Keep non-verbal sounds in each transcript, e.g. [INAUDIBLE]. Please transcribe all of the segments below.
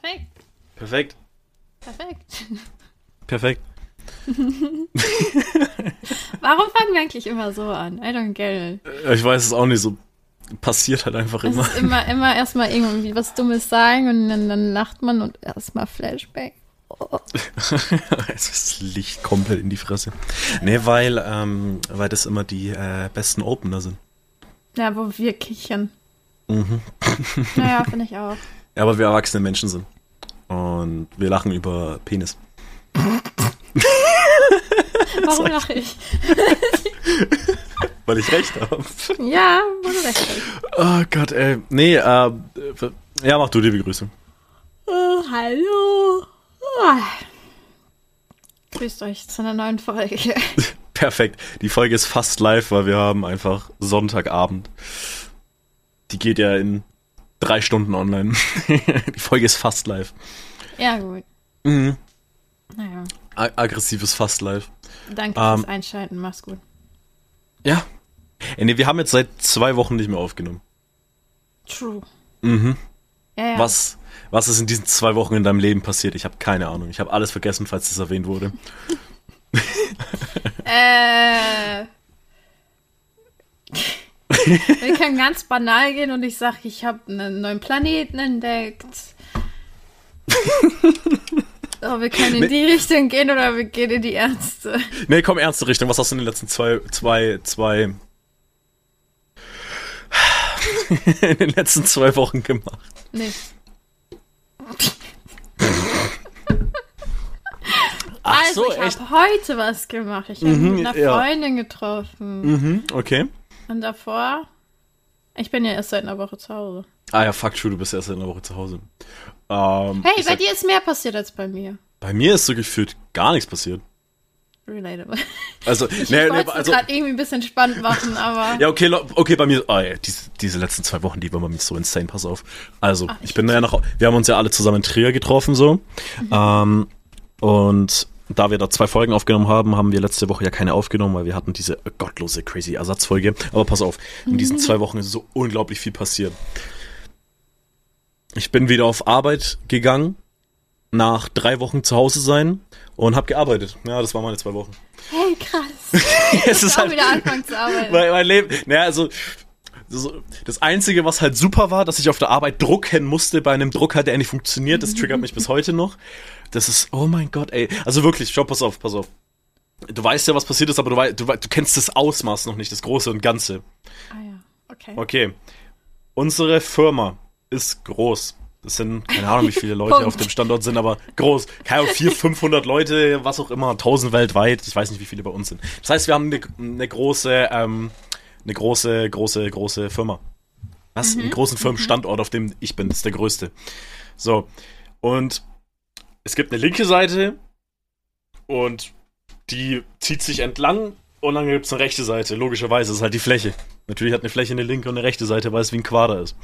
Perfekt. Perfekt. Perfekt. Perfekt. [LAUGHS] Warum fangen wir eigentlich immer so an? I don't get it. Äh, Ich weiß es auch nicht, so passiert halt einfach Es immer. ist immer, immer erstmal irgendwie was Dummes sagen und dann, dann lacht man und erstmal Flashback. Oh. [LAUGHS] es ist Licht komplett in die Fresse. Nee, weil, ähm, weil das immer die äh, besten Opener sind. Ja, wo wir kichern. Mhm. Naja, [LAUGHS] finde ich auch. Ja, aber wir erwachsene Menschen sind. Und wir lachen über Penis. Warum lache ich? [LAUGHS] Weil ich recht habe. Ja, wo du recht hast. Oh Gott, ey. Nee, äh, ja, mach du die Begrüßung. Oh, hallo. Ah. Grüßt euch zu einer neuen Folge. [LAUGHS] Perfekt. Die Folge ist fast live, weil wir haben einfach Sonntagabend. Die geht ja in drei Stunden online. [LAUGHS] die Folge ist fast live. Ja, gut. Mhm. Naja, A aggressives fast live. danke Ähm. fürs Einschalten. Mach's gut. Ja. Ey, nee, wir haben jetzt seit zwei Wochen nicht mehr aufgenommen. True. Mhm. Ja, ja. Was, was ist in diesen zwei Wochen in deinem Leben passiert? Ich habe keine Ahnung. Ich habe alles vergessen, falls das erwähnt wurde. [LAUGHS] Äh. [LAUGHS] [LAUGHS] Wir können ganz banal gehen und ich sage, ich habe einen neuen Planeten entdeckt. [LAUGHS] Oh, wir können in die Richtung gehen oder wir gehen in die Ärzte. Nee, komm, ernste Richtung. Was hast du in den letzten zwei, zwei, zwei, [LAUGHS] in den letzten zwei Wochen gemacht? Nee. Ach also, so, ich habe heute was gemacht. Ich habe Mhm, mit einer ja. Freundin getroffen. Mhm, okay. Und davor, ich bin ja erst seit einer Woche zu Hause. Ah ja, fuck, true, du bist erst in der Woche zu Hause. Ähm, Hey, bei sag, dir ist mehr passiert als bei mir. bei mir ist so gefühlt gar nichts passiert. Relatable. Also, [LAUGHS] Ich nee, nee, wollte es also, gerade irgendwie ein bisschen spannend machen, aber. [LAUGHS] ja, okay, okay, bei mir, ah, ja, diese, diese letzten zwei Wochen, die waren bei mir so insane, pass auf. Also, Ach, ich ich bin ja noch, wir haben uns ja alle zusammen in Trier getroffen, so. Ähm, und da wir da zwei Folgen aufgenommen haben, haben wir letzte Woche ja keine aufgenommen, weil wir hatten diese gottlose, crazy Ersatzfolge. Aber pass auf, in diesen zwei Wochen ist so unglaublich viel passiert. Ich bin wieder auf Arbeit gegangen, nach drei Wochen zu Hause sein und habe gearbeitet. Ja, das waren meine zwei Wochen. Hey, krass. [LAUGHS] es Ich auch wieder anfangen zu arbeiten. mein, mein Leben. Naja, also so, das Einzige, was halt super war, dass ich auf der Arbeit drucken musste bei einem Drucker, der nicht funktioniert, das triggert mich bis [LAUGHS] heute noch. Das ist, oh mein Gott, ey. Also wirklich, schau, pass auf, pass auf. Du weißt ja, was passiert ist, aber du, wei- du, du kennst das Ausmaß noch nicht, das Große und Ganze. Ah ja, okay. Okay. Unsere Firma ist groß. Das sind, keine Ahnung, wie viele Leute auf dem Standort sind, aber groß. Keine Ahnung, 400, 500 Leute, was auch immer, 1000 weltweit. Ich weiß nicht, wie viele bei uns sind. Das heißt, wir haben eine, eine große, ähm, eine große, große, große Firma. Was? Einen großen Firmenstandort, auf dem ich bin. Das ist der größte. So. Und es gibt eine linke Seite und die zieht sich entlang und dann gibt es eine rechte Seite. Logischerweise, ist halt die Fläche. Natürlich hat eine Fläche eine linke und eine rechte Seite, weil es wie ein Quader ist.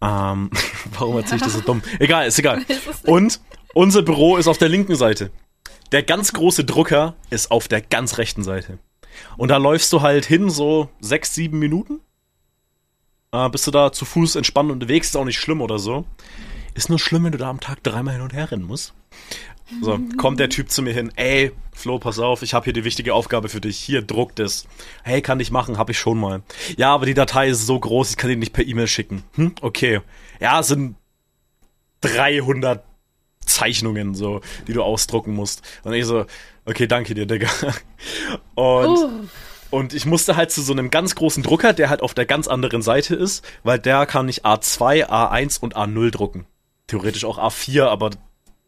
Ähm, [LAUGHS] warum erzähle ich das so dumm? Egal, ist egal. [LAUGHS] Und unser Büro ist auf der linken Seite. Der ganz große Drucker ist auf der ganz rechten Seite. Und da läufst du halt hin, so sechs, sieben Minuten. Äh, bist du da zu Fuß entspannt unterwegs, ist auch nicht schlimm oder so. Ist nur schlimm, wenn du da am Tag dreimal hin und her rennen musst. So, kommt der Typ zu mir hin, ey, Flo, pass auf, ich habe hier die wichtige Aufgabe für dich. Hier, druck das. Hey, kann ich machen, hab ich schon mal. Ja, aber die Datei ist so groß, ich kann die nicht per E-Mail schicken. Hm, okay. Ja, es sind 300 Zeichnungen, so, die du ausdrucken musst. Und ich so, okay, danke dir, Digga. Und, Uh, und ich musste halt zu so einem ganz großen Drucker, der halt auf der ganz anderen Seite ist, weil der kann nicht A2, A1 und A0 drucken. Theoretisch auch A4, aber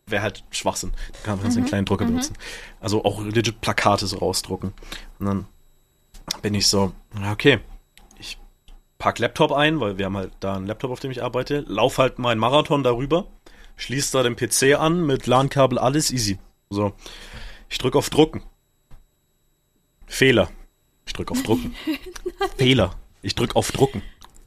wäre halt Schwachsinn. Da kann man mhm. einen kleinen Drucker benutzen. Also auch legit Plakate so rausdrucken. Und dann bin ich so, okay, ich pack Laptop ein, weil wir haben halt da einen Laptop, auf dem ich arbeite, lauf halt meinen Marathon darüber, schließ da den PC an mit LAN-Kabel, alles easy. So, ich drück auf Drucken. Fehler. Ich drück auf Drucken. [LAUGHS] Fehler. Ich drück auf Drucken.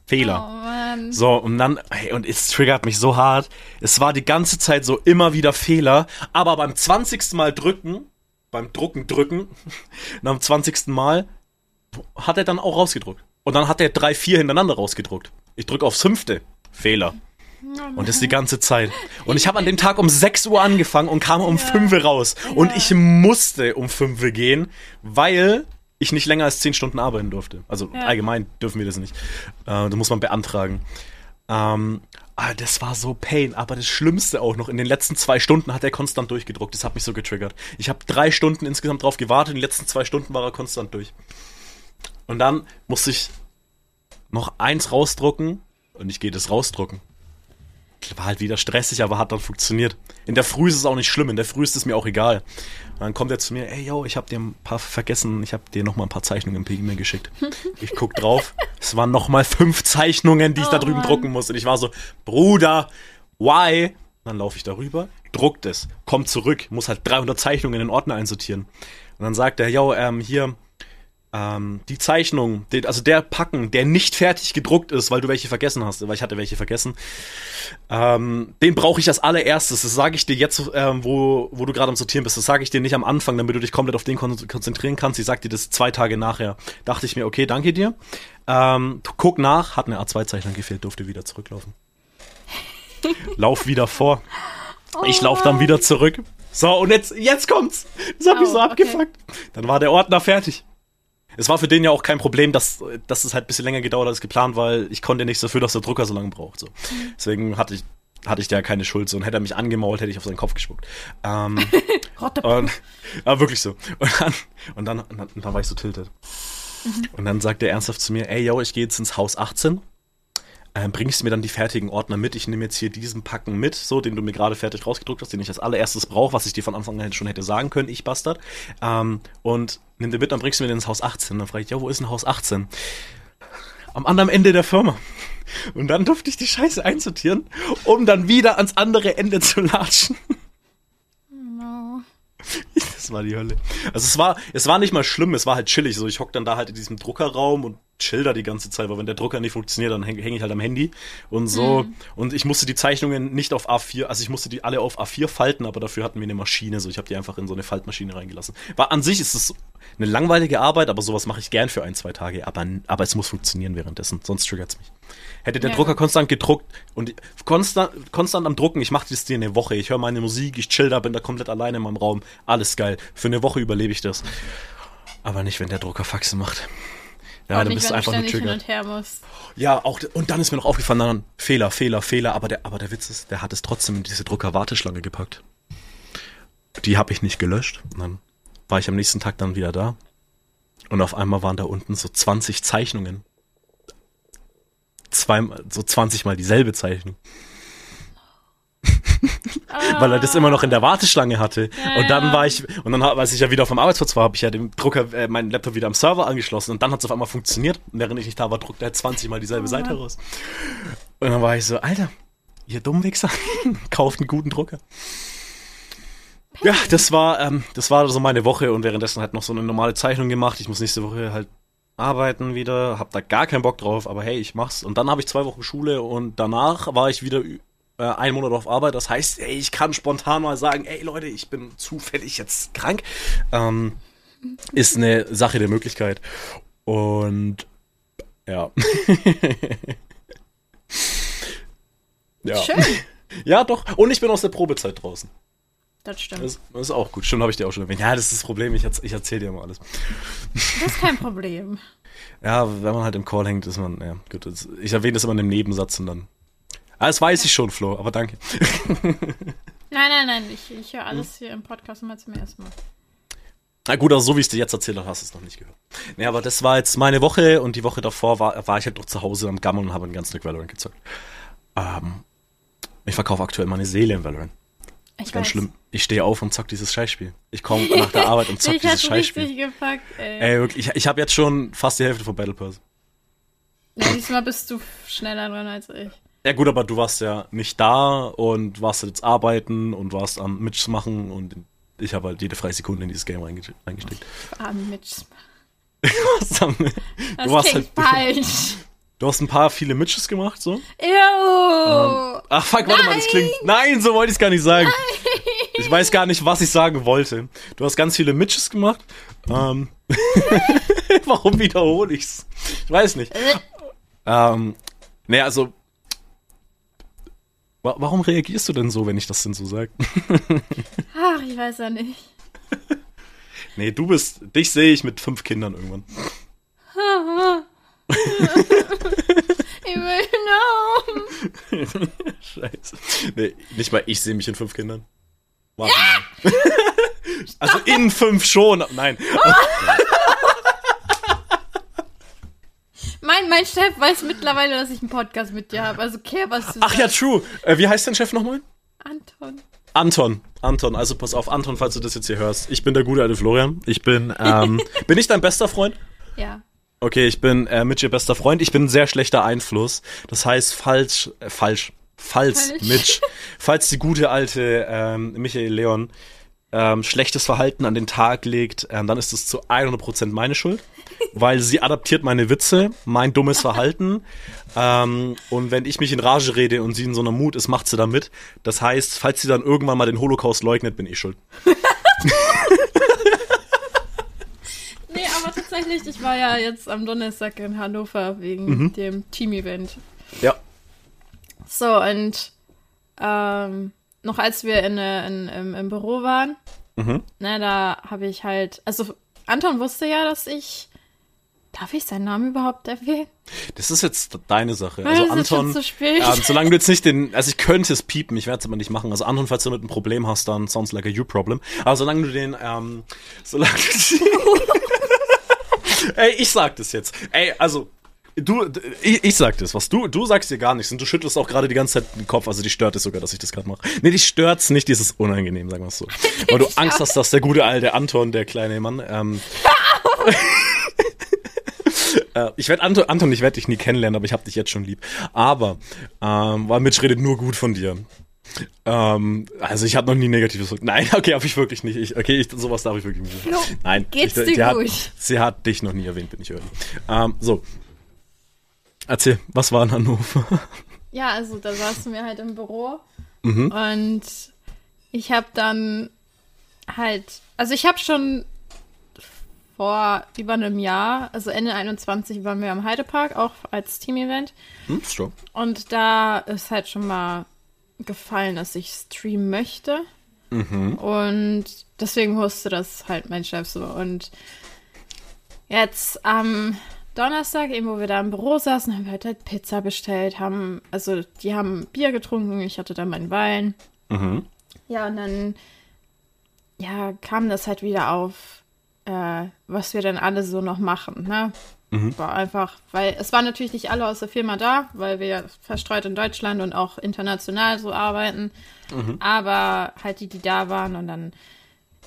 Fehler. oh Mann. So, und dann, hey, und es triggert mich so hart. Es war die ganze Zeit so immer wieder Fehler, aber beim 20. Mal drücken, beim Drucken drücken, nach dem 20. Mal hat er dann auch rausgedruckt. Und dann hat er drei, vier hintereinander rausgedruckt. Ich drücke aufs fünfte. Fehler. Und das die ganze Zeit. Und ich habe an dem Tag um 6 Uhr angefangen und kam um 5 Uhr raus. Und ich musste um 5 Uhr gehen, weil ich nicht länger als 10 Stunden arbeiten durfte. Also Ja. allgemein dürfen wir das nicht. Äh, da muss man beantragen. Ähm, ah, das war so Pain. Aber das Schlimmste auch noch, in den letzten zwei Stunden hat er konstant durchgedruckt. Das hat mich so getriggert. Ich habe drei Stunden insgesamt drauf gewartet. In den letzten zwei Stunden war er konstant durch. Und dann musste ich noch eins rausdrucken und ich gehe das rausdrucken. War halt wieder stressig, aber hat dann funktioniert. In der Früh ist es auch nicht schlimm, in der Früh ist es mir auch egal. Und dann kommt er zu mir, ey yo, ich hab dir ein paar vergessen, ich hab dir noch mal ein paar Zeichnungen per E-Mail geschickt. Ich guck drauf, [LAUGHS] es waren noch mal fünf Zeichnungen, die ich da Oh drüben Mann. drucken muss. Und ich war so, Bruder, why? Dann laufe ich darüber, druckt es, kommt zurück, muss halt 300 Zeichnungen in den Ordner einsortieren. Und dann sagt er, yo, ähm, hier, ähm, die Zeichnung, den, also der Packen, der nicht fertig gedruckt ist, weil du welche vergessen hast, weil ich hatte welche vergessen, ähm, den brauche ich als allererstes. Das sage ich dir jetzt, ähm, wo, wo du gerade am Sortieren bist. Das sage ich dir nicht am Anfang, damit du dich komplett auf den kon konzentrieren kannst. Ich sag dir das zwei Tage nachher. Dachte ich mir, okay, danke dir. Ähm, guck nach, hat eine A2-Zeichnung gefehlt, durfte wieder zurücklaufen. [LAUGHS] Lauf wieder vor. Ich lauf dann wieder zurück. So, und jetzt, jetzt kommt's. Das mich Oh, so okay. abgefuckt. Dann war der Ordner fertig. Es war für den ja auch kein Problem, dass, dass es halt ein bisschen länger gedauert hat als geplant, weil ich konnte nichts dafür, dass der Drucker so lange braucht. So. Deswegen hatte ich, hatte ich da keine Schuld. So. Und hätte er mich angemault, hätte ich auf seinen Kopf gespuckt. Ähm, [LAUGHS] und, aber wirklich so. Und dann, und dann, und dann, und dann war ich so tiltet. Und dann sagt er ernsthaft zu mir, ey, yo, ich gehe jetzt ins Haus 18. Ähm, bringst du mir dann die fertigen Ordner mit? Ich nehme jetzt hier diesen Packen mit, so, den du mir gerade fertig rausgedruckt hast, den ich als allererstes brauche, was ich dir von Anfang an schon hätte sagen können, ich Bastard. Ähm, und nimm den mit, dann bringst du mir den ins Haus 18. Dann frage ich, ja, wo ist denn Haus 18? Am anderen Ende der Firma. Und dann durfte ich die Scheiße einsortieren, um dann wieder ans andere Ende zu latschen. No. [LAUGHS] Das war die Hölle. Also es war, es war nicht mal schlimm, es war halt chillig. So, ich hock dann da halt in diesem Druckerraum und chill da die ganze Zeit, weil wenn der Drucker nicht funktioniert, dann hänge häng ich halt am Handy und so. Und ich musste die Zeichnungen nicht auf A4, also ich musste die alle auf A4 falten, aber dafür hatten wir eine Maschine, so ich habe die einfach in so eine Faltmaschine reingelassen. War an sich ist es eine langweilige Arbeit, aber sowas mache ich gern für ein, zwei Tage, aber, aber es muss funktionieren währenddessen, sonst triggert's mich. Hätte der Ja. Drucker konstant gedruckt und konstant, konstant am Drucken, ich mache das dir eine Woche, ich höre meine Musik, ich chill da, bin da komplett alleine in meinem Raum, alles geil. Für eine Woche überlebe ich das. Aber nicht, wenn der Drucker Faxe macht. Ja, Auch dann nicht, bist du einfach nur musst. Ja, auch, und dann ist mir noch aufgefallen, dann Fehler, Fehler, Fehler, aber der, aber der Witz ist, der hat es trotzdem in diese Drucker-Warteschlange gepackt. Die habe ich nicht gelöscht. Und dann war ich am nächsten Tag dann wieder da. Und auf einmal waren da unten so 20 Zeichnungen. Zweimal, so 20 mal dieselbe Zeichnung. Weil er das immer noch in der Warteschlange hatte. Ja, und dann war ich, und dann, als ich ja wieder vom Arbeitsplatz war, habe ich ja den Drucker, äh, meinen Laptop wieder am Server angeschlossen und dann hat es auf einmal funktioniert. Und während ich nicht da war, druckte er 20 mal dieselbe Oh Seite raus. Und dann war ich so, Alter, ihr Dummwichser, [LAUGHS] kauft einen guten Drucker. Ja, das war, ähm, das war so meine Woche und währenddessen halt noch so eine normale Zeichnung gemacht. Ich muss nächste Woche halt arbeiten wieder, hab da gar keinen Bock drauf, aber hey, ich mach's. Und dann habe ich zwei Wochen Schule und danach war ich wieder äh, einen Monat auf Arbeit. Das heißt, ey, ich kann spontan mal sagen, ey Leute, ich bin zufällig jetzt krank. Ähm, ist eine Sache der Möglichkeit. Und ja. [LAUGHS] ja. Schön. [LAUGHS] Ja, doch. Und ich bin aus der Probezeit draußen. Das stimmt. Das, das ist auch gut. Stimmt, habe ich dir auch schon erwähnt. Ja, das ist das Problem. Ich, ich erzähle dir immer alles. Das ist kein Problem. [LAUGHS] Ja, wenn man halt im Call hängt, ist man, ja, gut. Ich erwähne das immer in einem Nebensatz und dann. Ah, das weiß ich schon, Flo, aber danke. [LAUGHS] Nein, nein, nein. Ich, ich höre alles hier im Podcast immer zum ersten Mal. Na gut, also so wie ich es dir jetzt erzählt habe, hast du es noch nicht gehört. Nee, aber das war jetzt meine Woche und die Woche davor war, war ich halt noch zu Hause am Gammeln und habe ein ganz Stück Valorant gezockt. Ähm, ich verkaufe aktuell meine Seele in Valorant. Ich Ganz weiß. schlimm. Ich stehe auf und zock dieses Scheißspiel. Ich komme nach der Arbeit und [LAUGHS] zock dieses Scheißspiel. richtig gepackt, ey. Ey, wirklich, ich, ich habe jetzt schon fast die Hälfte von Battle Pass. Ja, diesmal bist du schneller dran als ich. Ja gut, aber du warst ja nicht da und warst jetzt arbeiten und warst am Mitch machen und ich habe halt jede freie Sekunde in dieses Game reinge- reingesteckt. Ah, Mitch. [LAUGHS] Du hast, am, du, klingt halt, [LAUGHS] falsch. du hast ein paar viele Mitches gemacht, so. Ew. Ach fuck, warte mal, das klingt. Nein, so wollte ich es gar nicht sagen. Ich weiß gar nicht, was ich sagen wollte. Du hast ganz viele Mitches gemacht. Ähm, [LAUGHS] warum wiederhole ich's? Ich weiß nicht. Ähm, naja, also warum reagierst du denn so, wenn ich das denn so sage? [LAUGHS] Ach, ich weiß ja nicht. [LAUGHS] nee, du bist, dich sehe ich mit fünf Kindern irgendwann. [LAUGHS] ich will noch. Scheiße. Nee, nicht mal ich sehe mich in fünf Kindern. Warte mal. also in fünf schon. Nein. Mein, mein Chef weiß mittlerweile, dass ich einen Podcast mit dir habe. Also kehr was du Ach ja, sagst. true. Äh, wie heißt dein Chef nochmal? Anton. Anton. Anton, also pass auf, Anton, falls du das jetzt hier hörst. Ich bin der gute alte Florian. Ich bin, ähm, [LAUGHS] bin ich dein bester Freund? Ja. Okay, ich bin äh, Mitch, ihr bester Freund. Ich bin ein sehr schlechter Einfluss. Das heißt, falsch, äh, falsch, falls Falsch. Mitch, [LAUGHS] falls die gute alte ähm, Michael Leon ähm, schlechtes Verhalten an den Tag legt, ähm, dann ist es zu 100% meine Schuld, weil sie adaptiert meine Witze, mein dummes Verhalten ähm, und wenn ich mich in Rage rede und sie in so einer Mut ist, macht sie da mit. Das heißt, falls sie dann irgendwann mal den Holocaust leugnet, bin ich schuld. [LAUGHS] Nee, aber tatsächlich, ich war ja jetzt am Donnerstag in Hannover wegen Mhm. dem Team-Event. Ja. So, und ähm, noch als wir in, äh, in, im, im Büro waren, Mhm. ne, da habe ich halt, also Anton wusste ja, dass ich, darf ich seinen Namen überhaupt erwähnen? Das ist jetzt deine Sache. Weil Also ist Anton, ähm, solange du jetzt nicht den, [LAUGHS] also ich könnte es piepen, ich werde es aber nicht machen. Also Anton, falls du damit ein Problem hast, dann sounds like a you problem. Aber solange du den, ähm, solange [LAUGHS] Ey, ich sag das jetzt. Ey, also du, ich, ich sag das, was du, du sagst dir gar nichts und du schüttelst auch gerade die ganze Zeit den Kopf. Also die stört es sogar, dass ich das gerade mache. Nee, dich stört's nicht, dieses unangenehm, sagen wir es so, [LAUGHS] weil du Angst hast, dass der gute alte Anton, der kleine Mann, ähm, Äh, ich werde Anton, Anton, ich werde dich nie kennenlernen, aber ich habe dich jetzt schon lieb. Aber, ähm, weil Mitch redet nur gut von dir. Ähm, also ich habe noch nie negatives. Nein, [LAUGHS] okay, habe ich wirklich nicht. Ich, okay, ich, sowas darf ich wirklich nicht. Jo, Nein, geht's ich, dir die hat, gut? Sie hat dich noch nie erwähnt, bin ich ehrlich. Ähm, so. Erzähl, was war in Hannover? [LAUGHS] Ja, also da saßen wir halt im Büro Mhm. und ich habe dann halt, also ich habe schon vor über einem Jahr, also Ende 21 waren wir am Heidepark, auch als Team-Event. Hm, schon. Und da ist halt schon mal gefallen, dass ich streamen möchte. Und deswegen wusste das halt mein Chef so. Und jetzt am Donnerstag, eben wo wir da im Büro saßen, haben wir halt, halt Pizza bestellt, haben, also die haben Bier getrunken, ich hatte dann meinen Wein. Mhm. Ja, und dann, ja, kam das halt wieder auf, äh, was wir dann alle so noch machen, ne? War einfach, weil es waren natürlich nicht alle aus der Firma da, weil wir ja verstreut in Deutschland und auch international so arbeiten. Aber halt die, die da waren und dann,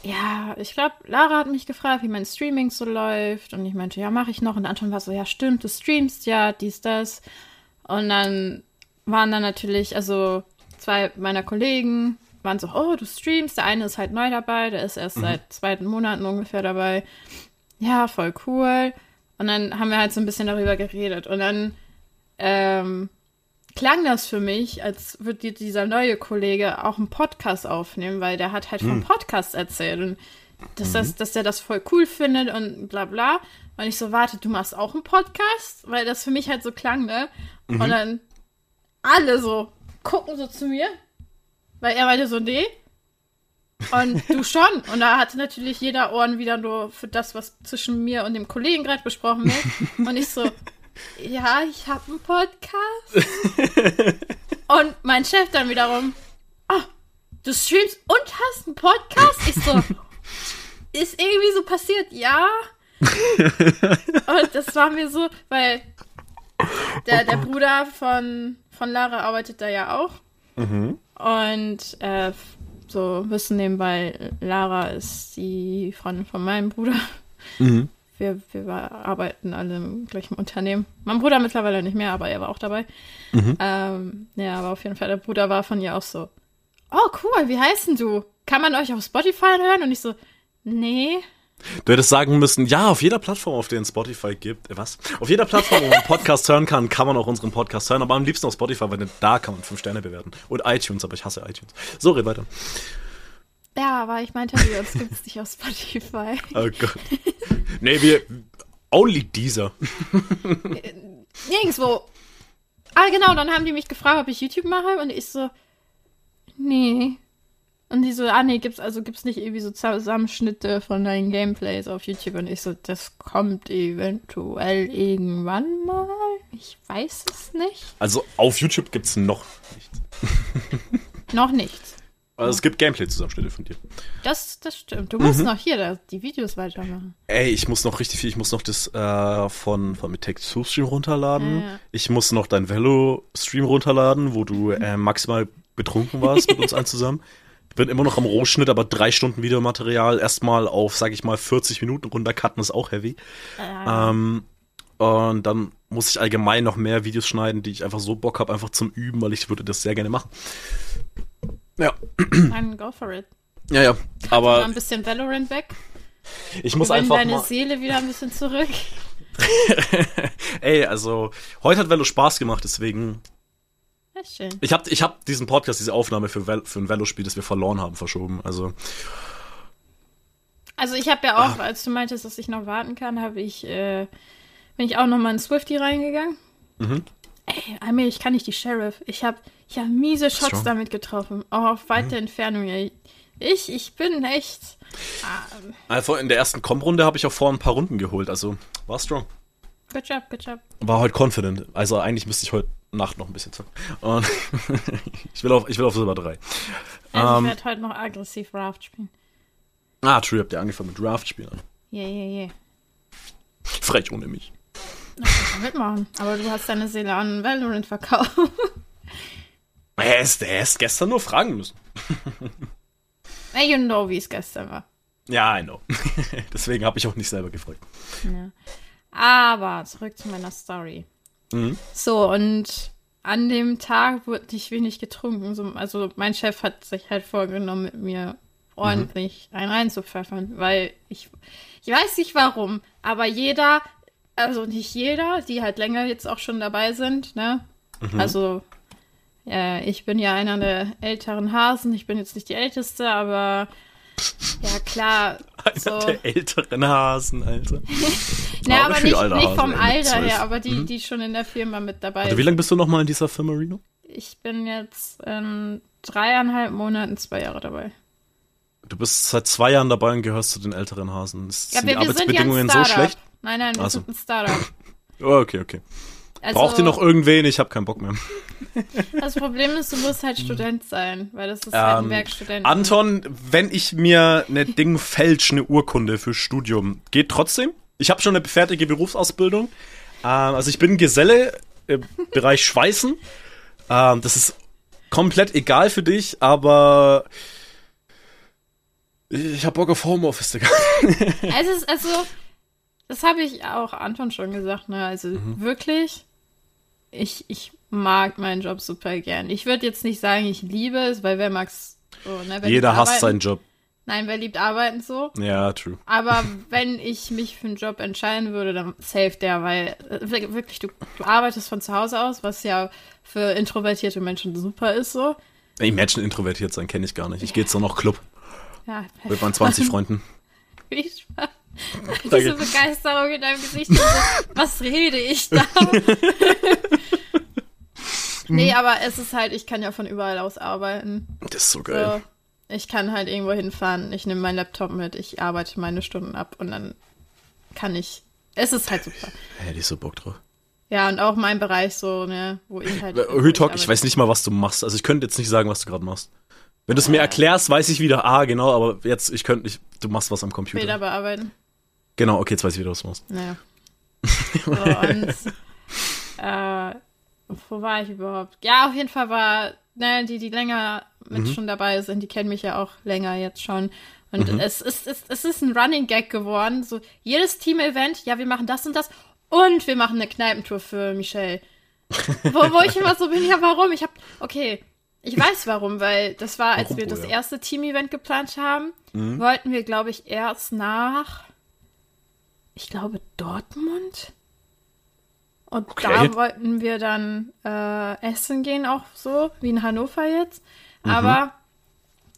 ja, ich glaube, Lara hat mich gefragt, wie mein Streaming so läuft. Und ich meinte, ja, mache ich noch. Und Anton war so, ja, stimmt, du streamst ja, dies, das. Und dann waren dann natürlich, also zwei meiner Kollegen waren so, oh, du streamst. Der eine ist halt neu dabei, der ist erst seit zweiten Monaten ungefähr dabei. Ja, voll cool. Und dann haben wir halt so ein bisschen darüber geredet. Und dann ähm, klang das für mich, als würde die- dieser neue Kollege auch einen Podcast aufnehmen, weil der hat halt vom Podcast erzählt und dass, das, dass der das voll cool findet und bla bla. Und ich so, warte, du machst auch einen Podcast? Weil das für mich halt so klang, ne? Und dann alle so gucken so zu mir, weil er meinte so, nee. Und du schon. Und da hatte natürlich jeder Ohren wieder nur für das, was zwischen mir und dem Kollegen gerade besprochen wird. Und ich so, ja, ich habe einen Podcast. Und mein Chef dann wiederum, ah, du streamst und hast einen Podcast? Ich so, ist irgendwie so passiert, ja. Und das war mir so, weil der, der Bruder von, von Lara arbeitet da ja auch. Und äh, so wissen nebenbei, Lara ist die Freundin von meinem Bruder. Mhm. Wir, wir arbeiten alle im gleichen Unternehmen. Mein Bruder mittlerweile nicht mehr, aber er war auch dabei. Ähm, ja, aber auf jeden Fall, der Bruder war von ihr auch so, oh cool, wie heißt denn du? Kann man euch auf Spotify hören? Und ich so, nee. Du hättest sagen müssen, ja, auf jeder Plattform, auf der es Spotify gibt, äh, was? Auf jeder Plattform, wo man Podcast hören kann, kann man auch unseren Podcast hören, aber am liebsten auf Spotify, weil da kann man fünf Sterne bewerten. Und iTunes, aber ich hasse iTunes. So, red weiter. Ja, aber ich meinte, uns gibt es nicht auf Spotify. [LAUGHS] Oh Gott. Nee, wir, only dieser. Nirgendwo. Ah, genau, dann haben die mich gefragt, ob ich YouTube mache und ich so, nee. Und die so, ah nee, gibt's, also gibt's nicht irgendwie so Zusammenschnitte von deinen Gameplays auf YouTube? Und ich so, das kommt eventuell irgendwann mal. Ich weiß es nicht. Also auf YouTube gibt's noch nichts. [LAUGHS] noch nichts. Also es gibt Gameplay-Zusammenschnitte von dir. Das, das stimmt. Du musst mhm. noch hier die Videos weitermachen. Ey, ich muss noch richtig viel. Ich muss noch das äh, von, von mit Take Two Stream runterladen. Ja, ja. Ich muss noch dein Velo-Stream runterladen, wo du [LAUGHS] äh, maximal betrunken warst mit uns allen zusammen. Ich bin immer noch am Rohschnitt, aber drei Stunden Videomaterial erstmal auf, sag ich mal, 40 Minuten runtercutten ist auch heavy. Ja. Ähm, und dann muss ich allgemein noch mehr Videos schneiden, die ich einfach so Bock habe, einfach zum Üben, weil ich würde das sehr gerne machen. Ja. Dann go for it. Ja, ja. Aber. Mal ein bisschen Valorant weg. Ich muss einfach. deine mal... Seele wieder ein bisschen zurück. [LAUGHS] Ey, also, heute hat Velo Spaß gemacht, deswegen. Schön. Ich habe ich hab diesen Podcast, diese Aufnahme für, Vel für ein Velo-Spiel, das wir verloren haben, verschoben. Also. Also, ich habe ja auch, ah. als du meintest, dass ich noch warten kann, habe ich. Äh, bin ich auch nochmal in Swifty reingegangen. Mhm. Ey, ich kann nicht die Sheriff. Ich habe ich hab miese Shots Strong. damit getroffen. Auch auf weite mhm. Entfernung, ey. Ich, ich bin echt. Ah, also in der ersten Com-Runde habe ich auch vor ein paar Runden geholt, also war strong. Good job, good job. War heute confident. Also eigentlich müsste ich heute Nacht noch ein bisschen zocken. Und [LAUGHS] ich will auf, ich will auf Silber 3. Also um, ich ähm, werde heute noch aggressiv Raft spielen. Ah, true, habt ihr angefangen mit Raft spielen. Yeah, yeah, yeah. Frech ohne mich. Kann mitmachen. Aber du hast deine Seele an Valorant verkauft. [LAUGHS] Er ist, er ist gestern nur fragen müssen. [LAUGHS] you know, wie es gestern war. Ja, I know. Deswegen habe ich auch nicht selber gefragt. Ja. Aber zurück zu meiner Story. Mhm. So, und an dem Tag wurde nicht wenig getrunken. also mein Chef hat sich halt vorgenommen, mit mir ordentlich mhm. einen reinzupfeffern, weil ich, ich weiß nicht warum, aber jeder also nicht jeder, die halt länger jetzt auch schon dabei sind, ne? Mhm. Also, äh, ich bin ja einer der älteren Hasen. Ich bin jetzt nicht die älteste, aber ja, klar. [LAUGHS] Einer so. der älteren Hasen, Alter. [LAUGHS] Na, aber, aber nicht, nicht vom Alter her, aber die, mhm. die schon in der Firma mit dabei sind. Wie lange bist du noch mal in dieser Firma, Reno? Ich bin jetzt in dreieinhalb Monaten zwei Jahre dabei. Du bist seit zwei Jahren dabei und gehörst zu den älteren Hasen. Ist, ja, sind wir, die Arbeitsbedingungen ja so schlecht? Nein, nein, wir also. sind ein Startup. [LAUGHS] Oh, okay, okay. Also, Braucht ihr noch irgendwen? Ich habe keinen Bock mehr. [LAUGHS] Das Problem ist, du musst halt Student sein, weil das ist ähm, halt ein ähm, Werkstudent. Anton, wenn ich mir eine Ding fälsche, eine Urkunde für Studium, geht trotzdem? Ich habe schon eine fertige Berufsausbildung. Ähm, also ich bin Geselle im Bereich Schweißen. Ähm, das ist komplett egal für dich, aber ich habe Bock auf Homeoffice, Digga. Es ist also das habe ich auch Anton schon gesagt, ne? Also mhm. wirklich, ich, ich mag meinen Job super gern. Ich würde jetzt nicht sagen, ich liebe es, weil wer mag's so, ne? Wer Jeder hasst seinen Job. Nein, wer liebt arbeiten so? Ja, true. Aber [LAUGHS] wenn ich mich für einen Job entscheiden würde, dann safe der, weil äh, wirklich, du, du arbeitest von zu Hause aus, was ja für introvertierte Menschen super ist so. Ey, Menschen introvertiert sein kenne ich gar nicht. Ich gehe jetzt nur noch Club. Ja, mit meinen 20 Freunden. [LAUGHS] Viel Spaß. [LAUGHS] Diese Begeisterung in deinem Gesicht. So, was rede ich da? [LAUGHS] nee, aber es ist halt, ich kann ja von überall aus arbeiten. Das ist so geil. So, ich kann halt irgendwo hinfahren, ich nehme meinen Laptop mit, ich arbeite meine Stunden ab und dann kann ich. Es ist halt super. Hätte ich so Bock drauf. Ja, und auch mein Bereich so, ne, wo ich halt. Hütalk, ich, ich weiß nicht mal, was du machst. Also ich könnte jetzt nicht sagen, was du gerade machst. Wenn du es mir erklärst, weiß ich wieder, ah, genau, aber jetzt, ich könnte nicht, du machst was am Computer. Bilder bearbeiten. Genau, okay, jetzt weiß ich wieder, was du machst. Naja. [LAUGHS] so, und, äh, wo war ich überhaupt? Ja, auf jeden Fall war, ne, die, die länger mit mhm. schon dabei sind, die kennen mich ja auch länger jetzt schon. Und mhm. es, ist, es, es ist ein Running Gag geworden. So, jedes Team-Event, ja, wir machen das und das und wir machen eine Kneipentour für Michelle. wo, wo ich immer so bin, ja, warum? Ich hab, okay, ich weiß warum, weil das war, als warum, wir das ja. erste Team-Event geplant haben, mhm. wollten wir, glaube ich, erst nach ich glaube, Dortmund. Und okay. da wollten wir dann äh, essen gehen, auch so, wie in Hannover jetzt. Mhm. Aber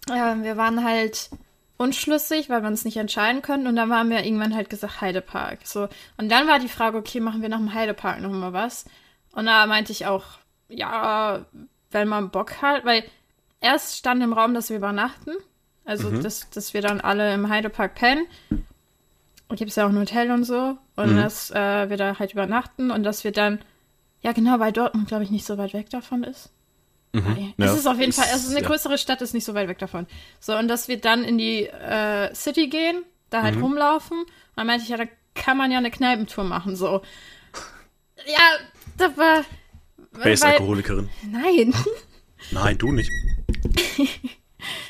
äh, wir waren halt unschlüssig, weil wir uns nicht entscheiden konnten. Und dann haben wir irgendwann halt gesagt, Heidepark. So. Und dann war die Frage, okay, machen wir nach dem Heidepark nochmal was? Und da meinte ich auch, ja, wenn man Bock hat, weil erst stand im Raum, dass wir übernachten. Also, Mhm. dass, dass wir dann alle im Heidepark pennen. Und gibt es ja auch ein Hotel und so. Und Mhm. dass äh, wir da halt übernachten und dass wir dann, ja genau, weil Dortmund, glaube ich, nicht so weit weg davon ist. Mhm. Es Ja, ist auf jeden Fall, also eine ja. größere Stadt ist nicht so weit weg davon. So, und dass wir dann in die äh, City gehen, da Mhm. halt rumlaufen. Und dann meinte ich, ja, da kann man ja eine Kneipentour machen, so. [LAUGHS] Ja, da war. Base-Alkoholikerin. Nein. Nein, du nicht. [LAUGHS]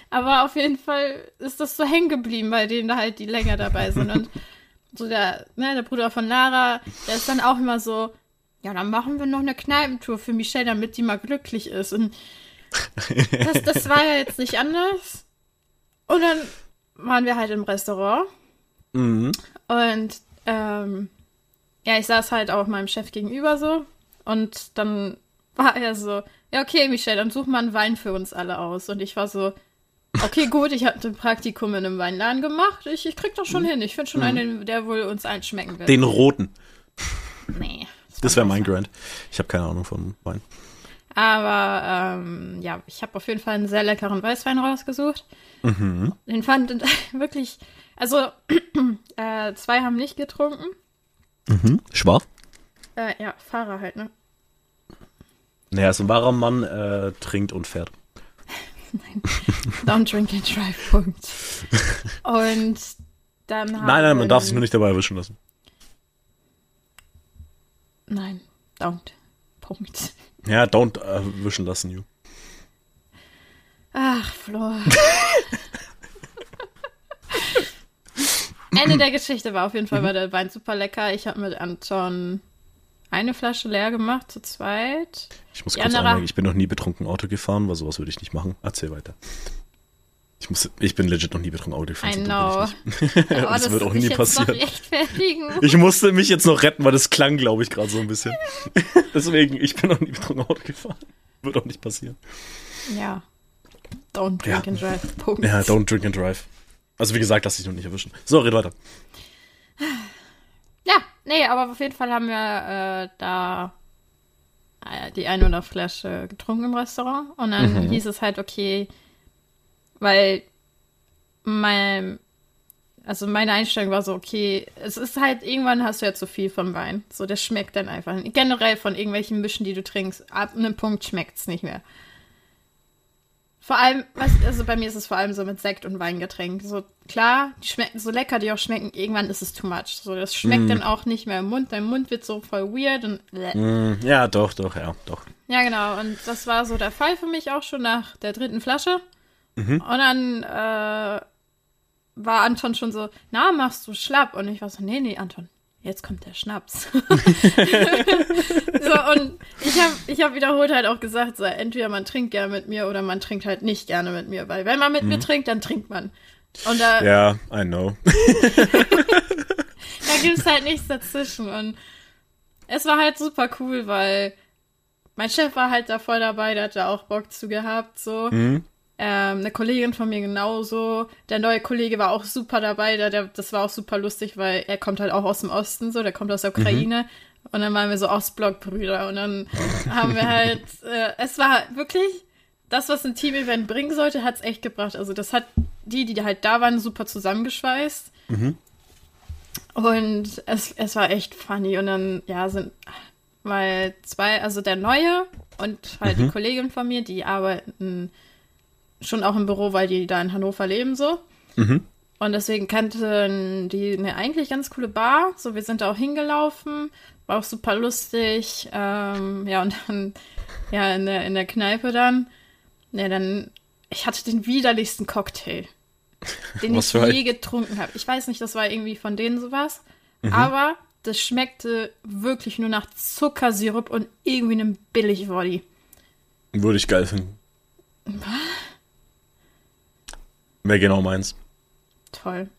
Aber auf jeden Fall ist das so hängen geblieben, bei denen da halt die länger dabei sind. Und [LAUGHS] so der, ne, der Bruder von Lara, der ist dann auch immer so, ja, dann machen wir noch eine Kneipentour für Michelle, damit die mal glücklich ist. Und das, das war ja jetzt nicht anders. Und dann waren wir halt im Restaurant. Mhm. Und ähm, ja, ich saß halt auch meinem Chef gegenüber so. Und dann war er so, ja, okay, Michelle, dann such mal einen Wein für uns alle aus. Und ich war so, okay, gut, ich habe ein Praktikum in einem Weinladen gemacht. Ich, ich krieg das schon hin. Ich finde schon einen, der wohl uns allen schmecken wird. Den roten. nee. Das wäre mein Grant. Ich habe keine Ahnung vom Wein. Aber ähm, ja, ich habe auf jeden Fall einen sehr leckeren Weißwein rausgesucht. Mhm. Den fand ich [LAUGHS] wirklich, also [CLEARS THROAT] äh, zwei haben nicht getrunken. Mhm. Schwarz? Äh, ja, Fahrer halt, ne? Naja, ist ein wahrer Mann, äh, trinkt und fährt. [LAUGHS] Don't drink and drive, Punkt. Und dann haben Nein, nein, man darf sich nur nicht dabei erwischen lassen. Nein, don't. Punkt. Ja, don't erwischen lassen, you. Ach, Flor. [LAUGHS] Ende der Geschichte war auf jeden Fall, war der Wein super lecker. Ich habe mit Anton eine Flasche leer gemacht, zu zweit. Ich muss Die kurz andere- anmerken, ich bin noch nie betrunken Auto gefahren, weil sowas würde ich nicht machen. Erzähl weiter. Ich, muss, ich bin legit noch nie betrunken Auto gefahren. I so know. nicht. [LAUGHS] Aber das wird auch nie passieren. Ich musste mich jetzt noch retten, weil das klang, glaube ich, gerade so ein bisschen. [LAUGHS] Deswegen, ich bin noch nie betrunken Auto gefahren. Wird auch nicht passieren. Ja. Don't drink Ja. and drive. Punkt. Ja, don't drink and drive. Also wie gesagt, lass dich noch nicht erwischen. So, red weiter. Ja, nee, aber auf jeden Fall haben wir äh, da äh, die eine oder Flasche getrunken im Restaurant. Und dann hieß es halt, okay, weil mein, also meine Einstellung war so, okay, es ist halt, irgendwann hast du ja zu viel vom Wein. So, das schmeckt dann einfach. Generell von irgendwelchen Mischen, die du trinkst, ab einem Punkt schmeckt es nicht mehr. Vor allem, was, also bei mir ist es vor allem so mit Sekt und Weingetränk. So klar, die schmecken so lecker, die auch schmecken, irgendwann ist es too much. So, das schmeckt dann auch nicht mehr im Mund. Dein Mund wird so voll weird und. Mm, ja, doch, doch, ja, doch. Ja, genau. Und das war so der Fall für mich auch schon nach der dritten Flasche. Und dann äh, war Anton schon so, na, machst du schlapp? Und ich war so, nee, nee, Anton, jetzt kommt der Schnaps. [LAUGHS] [LAUGHS] so, und ich habe ich hab wiederholt halt auch gesagt, so, entweder man trinkt gerne mit mir oder man trinkt halt nicht gerne mit mir. Weil wenn man mit mir trinkt, dann trinkt man. Und da, Ja, I know. [LAUGHS] da gibt es halt nichts dazwischen. Und es war halt super cool, weil mein Chef war halt da voll dabei, der hat da auch Bock zu gehabt, so. Mhm. Ähm, eine Kollegin von mir genauso. Der neue Kollege war auch super dabei. Der, der, das war auch super lustig, weil er kommt halt auch aus dem Osten, so. Der kommt aus der Ukraine. Und dann waren wir so Ostblock-Brüder. Und dann haben wir halt, [LAUGHS] äh, es war wirklich das, was ein Team-Event bringen sollte, hat es echt gebracht. Also das hat die, die halt da waren, super zusammengeschweißt. Und es, es war echt funny. Und dann, ja, sind, weil zwei, also der Neue und halt die Kollegin von mir, die arbeiten schon auch im Büro, weil die da in Hannover leben, so. Mhm. Und deswegen kannten die eine eigentlich ganz coole Bar. So, wir sind da auch hingelaufen. War auch super lustig. Ähm, ja, und dann, ja, in der, in der Kneipe dann. Ja, dann, ich hatte den widerlichsten Cocktail, [LAUGHS] den Was ich je getrunken habe. Ich weiß nicht, das war irgendwie von denen sowas. Mhm. Aber das schmeckte wirklich nur nach Zuckersirup und irgendwie einem Billig-Woddy. Würde ich geil finden. Wäre genau meins. Toll.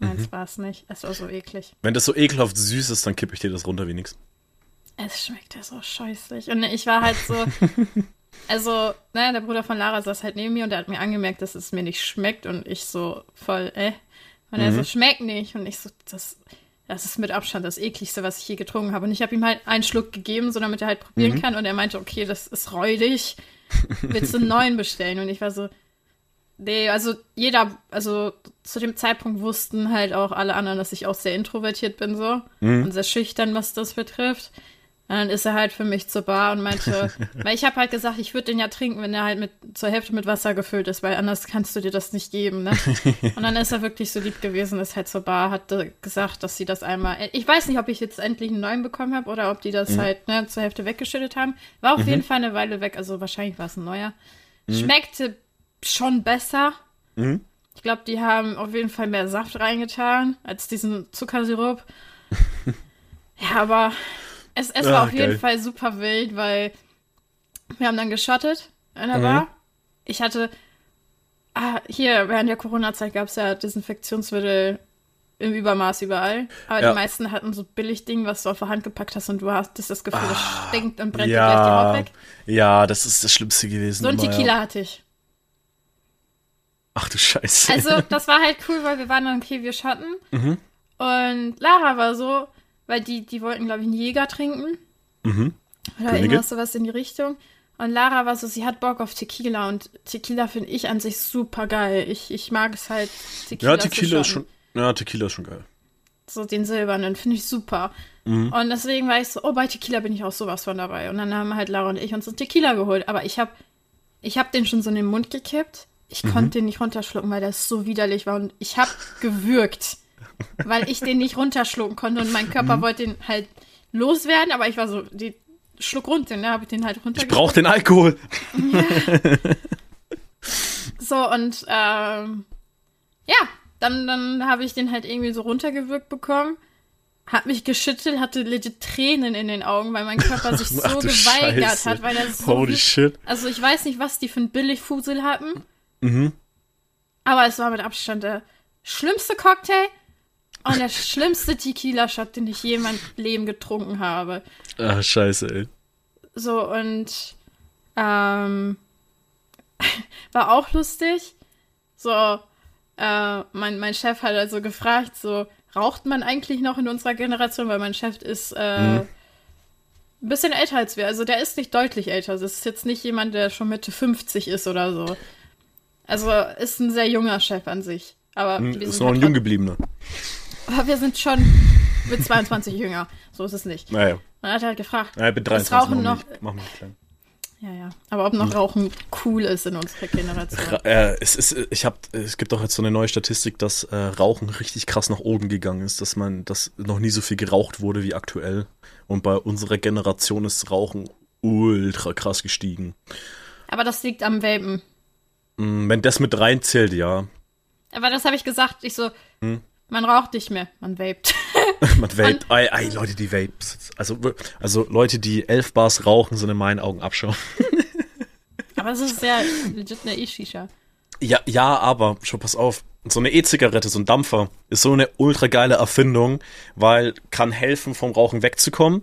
Meins Mhm. war es nicht. Es war so eklig. Wenn das so ekelhaft süß ist, dann kippe ich dir das runter wie nix. Es schmeckte so scheußlich. Und ich war halt so. [LAUGHS] also, naja, der Bruder von Lara saß halt neben mir und der hat mir angemerkt, dass es mir nicht schmeckt. Und ich so voll, äh. Und er so, schmeckt nicht. Und ich so, das, das ist mit Abstand das ekligste, was ich je getrunken habe. Und ich habe ihm halt einen Schluck gegeben, so damit er halt probieren kann. Und er meinte, okay, das ist räudig. willst du einen [LAUGHS] neuen bestellen? Und ich war so, nee, also jeder, also zu dem Zeitpunkt wussten halt auch alle anderen, dass ich auch sehr introvertiert bin so mhm. und sehr schüchtern, was das betrifft. Und dann ist er halt für mich zur Bar und meinte, [LAUGHS] weil ich habe halt gesagt, ich würde den ja trinken, wenn er halt mit zur Hälfte mit Wasser gefüllt ist, weil anders kannst du dir das nicht geben, ne? [LAUGHS] Und dann ist er wirklich so lieb gewesen, ist halt zur Bar, hat gesagt, dass sie das einmal. Ich weiß nicht, ob ich jetzt endlich einen neuen bekommen habe oder ob die das mhm. halt ne, zur Hälfte weggeschüttet haben. War auf mhm. jeden Fall eine Weile weg, also wahrscheinlich war es ein neuer. Mhm. Schmeckte schon besser. Mhm. Ich glaube, die haben auf jeden Fall mehr Saft reingetan als diesen Zuckersirup. [LAUGHS] ja, aber es, es war ah, auf geil. jeden Fall super wild, weil wir haben dann geschottet in der mhm. Bar. Ich hatte, ah, hier während der Corona-Zeit gab es ja Desinfektionsmittel im Übermaß überall. Aber ja. die meisten hatten so billig Ding, was du auf der Hand gepackt hast und du hast das, das Gefühl, ah, das stinkt und brennt ja, dir gleich die Haut weg. Ja, das ist das Schlimmste gewesen. So ein Tequila ja. hatte ich. Ach du Scheiße. Also, das war halt cool, weil wir waren dann, okay, wir schotten. Mhm. Und Lara war so, weil die, die wollten, glaube ich, einen Jäger trinken. Mhm. Oder Könige. irgendwas sowas in die Richtung. Und Lara war so, sie hat Bock auf Tequila und Tequila finde ich an sich super geil. Ich, ich mag es halt. Tequila ja, Tequila ist schon, ja, Tequila ist schon geil. So den silbernen, finde ich super. Mhm. Und deswegen war ich so, oh, bei Tequila bin ich auch sowas von dabei. Und dann haben halt Lara und ich uns einen Tequila geholt. Aber ich habe ich hab den schon so in den Mund gekippt. Ich mhm. konnte den nicht runterschlucken, weil der so widerlich war. Und ich habe gewürgt [LAUGHS] weil ich den nicht runterschlucken konnte und mein Körper mhm. wollte den halt loswerden, aber ich war so, die Schluck runter, ne, habe ich den halt runter. Ich brauche den Alkohol. Ja. [LAUGHS] [LAUGHS] so und ähm, ja, dann dann habe ich den halt irgendwie so runtergewürgt bekommen. Hat mich geschüttelt, hatte legit Tränen in den Augen, weil mein Körper sich so geweigert Scheiße. hat, weil er so. Holy shit. Also ich weiß nicht, was die für ein Billigfusel hatten. Mhm. Aber es war mit Abstand der schlimmste Cocktail, und der [LAUGHS] schlimmste Tequila-Shot, den ich je in meinem Leben getrunken habe. Ach, scheiße, ey. So, und ähm, [LAUGHS] war auch lustig. So, äh, mein, mein Chef hat also gefragt, so, raucht man eigentlich noch in unserer Generation? Weil mein Chef ist äh, mhm. ein bisschen älter als wir. Also der ist nicht deutlich älter. Das ist jetzt nicht jemand, der schon Mitte 50 ist oder so. Also ist ein sehr junger Chef an sich. Aber mhm, ist noch ein halt jung gebliebener. Aber wir sind schon mit 22 jünger. So ist es nicht. Naja. Man hat halt gefragt, naja, mit 23 Rauchen noch. Mach mal klein. Ja, ja. Aber ob noch hm. Rauchen cool ist in unserer Generation. Ra äh, es, ist, ich hab, es gibt doch jetzt so eine neue Statistik, dass äh, Rauchen richtig krass nach oben gegangen ist, dass man, dass noch nie so viel geraucht wurde wie aktuell. Und bei unserer Generation ist Rauchen ultra krass gestiegen. Aber das liegt am Vapen. Hm, wenn das mit reinzählt, ja. Aber das habe ich gesagt. Ich so, hm? Man raucht nicht mehr, man vapet. [LAUGHS] man vapet. Ei, ei, Leute, die vapes. Also, also Leute, die elf Bars rauchen, sind in meinen Augen Abschau. [LAUGHS] aber es ist sehr legit eine E-Shisha. Ja, ja, aber schon pass auf. So eine E-Zigarette, so ein Dampfer, ist so eine ultra geile Erfindung, weil kann helfen, vom Rauchen wegzukommen.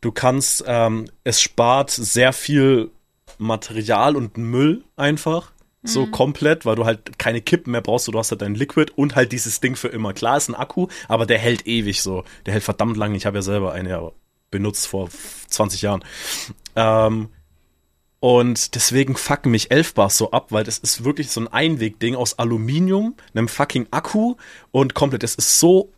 Du kannst, ähm, es spart sehr viel Material und Müll einfach so mhm. komplett, weil du halt keine Kippen mehr brauchst, du hast halt dein Liquid und halt dieses Ding für immer. Klar ist ein Akku, aber der hält ewig so. Der hält verdammt lang. Ich habe ja selber eine ja, benutzt vor 20 Jahren. Ähm, und deswegen fucken mich Elfbars so ab, weil das ist wirklich so ein Einwegding aus Aluminium, einem fucking Akku und komplett. Es ist so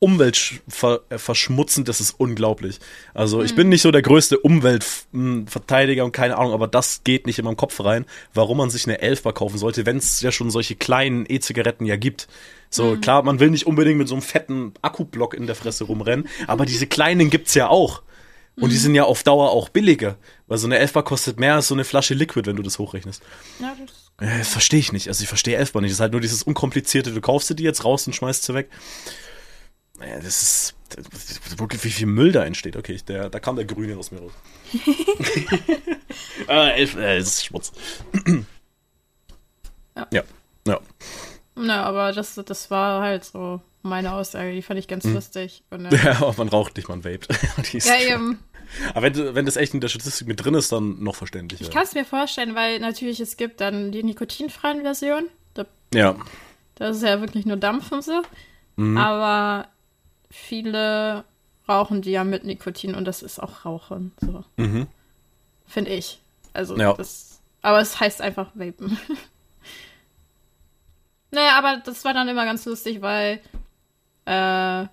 umweltverschmutzend, das ist unglaublich. Also mhm. ich bin nicht so der größte Umweltverteidiger und keine Ahnung, aber das geht nicht in meinem Kopf rein, warum man sich eine Elfbar kaufen sollte, wenn es ja schon solche kleinen E-Zigaretten ja gibt. So, mhm. klar, man will nicht unbedingt mit so einem fetten Akkublock in der Fresse rumrennen, aber diese kleinen gibt's ja auch. Und mhm. die sind ja auf Dauer auch billiger. Weil so eine Elfbar kostet mehr als so eine Flasche Liquid, wenn du das hochrechnest. Ja, das, äh, das verstehe ich nicht. Also ich verstehe Elfbar nicht. Das ist halt nur dieses unkomplizierte, du kaufst sie die jetzt raus und schmeißt sie weg. Naja, das ist wirklich, wie viel Müll da entsteht. Okay, der, da kam der Grüne aus mir raus. [LAUGHS] äh, elf, äh, das ist Schmutz. ja. ja. Ja. Na, aber das, das war halt so meine Aussage, die fand ich ganz hm. lustig. Und, [LAUGHS] äh, ja, man raucht nicht, man vapet. [LAUGHS] ja, eben. Aber wenn, wenn das echt in der Statistik mit drin ist, dann noch verständlicher. Ich kann es mir vorstellen, weil natürlich es gibt dann die nikotinfreien Versionen. Da, ja. Das ist ja wirklich nur Dampf und so. Mhm. Aber viele rauchen die ja mit Nikotin und das ist auch Rauchen. So. Mhm. Finde ich. Also ja. das Aber es heißt einfach Vapen. [LAUGHS] naja, aber das war dann immer ganz lustig, weil äh,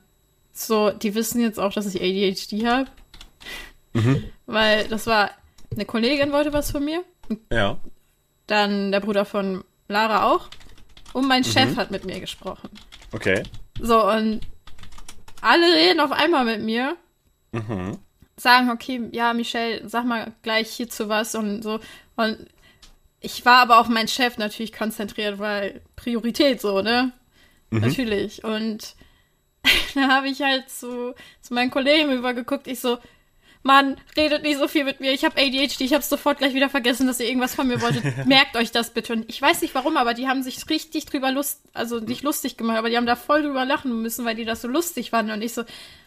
so, die wissen jetzt auch, dass ich ADHD habe. Mhm. [LAUGHS] Weil das war, eine Kollegin wollte was von mir. Ja. Dann der Bruder von Lara auch. Und mein mhm. Chef hat mit mir gesprochen. Okay. So, und alle reden auf einmal mit mir. Mhm. Sagen, okay, ja, Michelle, sag mal gleich hierzu was und so. Und ich war aber auf meinen Chef natürlich konzentriert, weil Priorität so, ne? Mhm. Natürlich. Und [LAUGHS] da habe ich halt zu, zu meinen Kollegen übergeguckt. Ich so, Mann, redet nicht so viel mit mir. Ich habe ADHD. Ich habe sofort gleich wieder vergessen, dass ihr irgendwas von mir wolltet. [LAUGHS] Merkt euch das bitte. Und ich weiß nicht warum, aber die haben sich richtig drüber lust, also nicht lustig gemacht, aber die haben da voll drüber lachen müssen, weil die das so lustig fanden. Und ich so,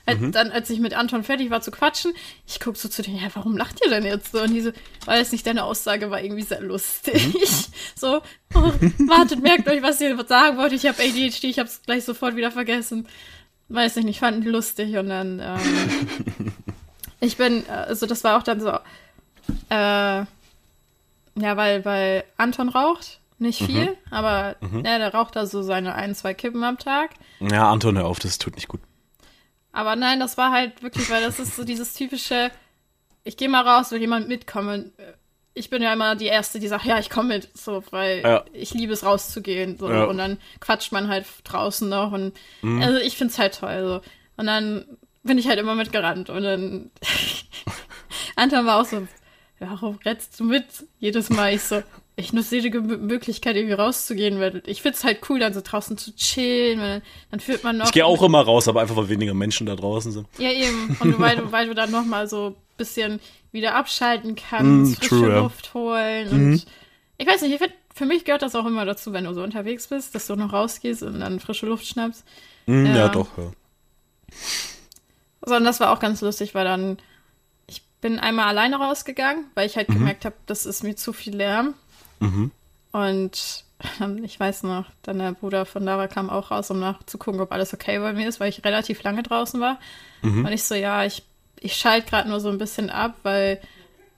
halt, mhm. dann, als ich mit Anton fertig war zu quatschen, ich guck so zu denen, ja, warum lacht ihr denn jetzt so? Und die so, weil es nicht deine Aussage war irgendwie sehr lustig. Mhm. [LAUGHS] so, oh, wartet, merkt euch, was ihr sagen wollt. Ich habe ADHD. Ich habe es gleich sofort wieder vergessen. Weiß ich nicht, fanden die lustig und dann. Ähm, [LAUGHS] Ich bin, also das war auch dann so, äh, ja, weil, weil Anton raucht, nicht viel, mhm. aber mhm. Ja, der raucht da so seine ein, zwei Kippen am Tag. Ja, Anton, hör auf, das tut nicht gut. Aber nein, das war halt wirklich, weil das ist so dieses typische, ich gehe mal raus, will jemand mitkommen. Ich bin ja immer die Erste, die sagt, ja, ich komme mit, so, weil ja. ich liebe es rauszugehen. So. Ja. Und dann quatscht man halt draußen noch und mhm. also ich find's halt toll. So. Und dann bin ich halt immer mitgerannt. Und dann [LAUGHS] Anton war auch so, warum rennst du mit? Jedes Mal ich so, ich nutze jede Möglichkeit, irgendwie rauszugehen, weil ich find's halt cool, dann so draußen zu chillen, weil dann führt man noch. Ich gehe auch immer raus, aber einfach, weil weniger Menschen da draußen sind. Ja, eben. Und weil du, [LAUGHS] weil du dann nochmal so ein bisschen wieder abschalten kannst, mm, frische true, Luft holen und mhm. ich weiß nicht, ich find, für mich gehört das auch immer dazu, wenn du so unterwegs bist, dass du noch rausgehst und dann frische Luft schnappst. Mm, ja. ja, doch, ja. Sondern das war auch ganz lustig, weil dann, ich bin einmal alleine rausgegangen, weil ich halt mhm. gemerkt habe, das ist mir zu viel Lärm. Mhm. Und ich weiß noch, dann der Bruder von Lara kam auch raus, um nachzugucken, ob alles okay bei mir ist, weil ich relativ lange draußen war. Mhm. Und ich so, ja, ich, ich schalte gerade nur so ein bisschen ab, weil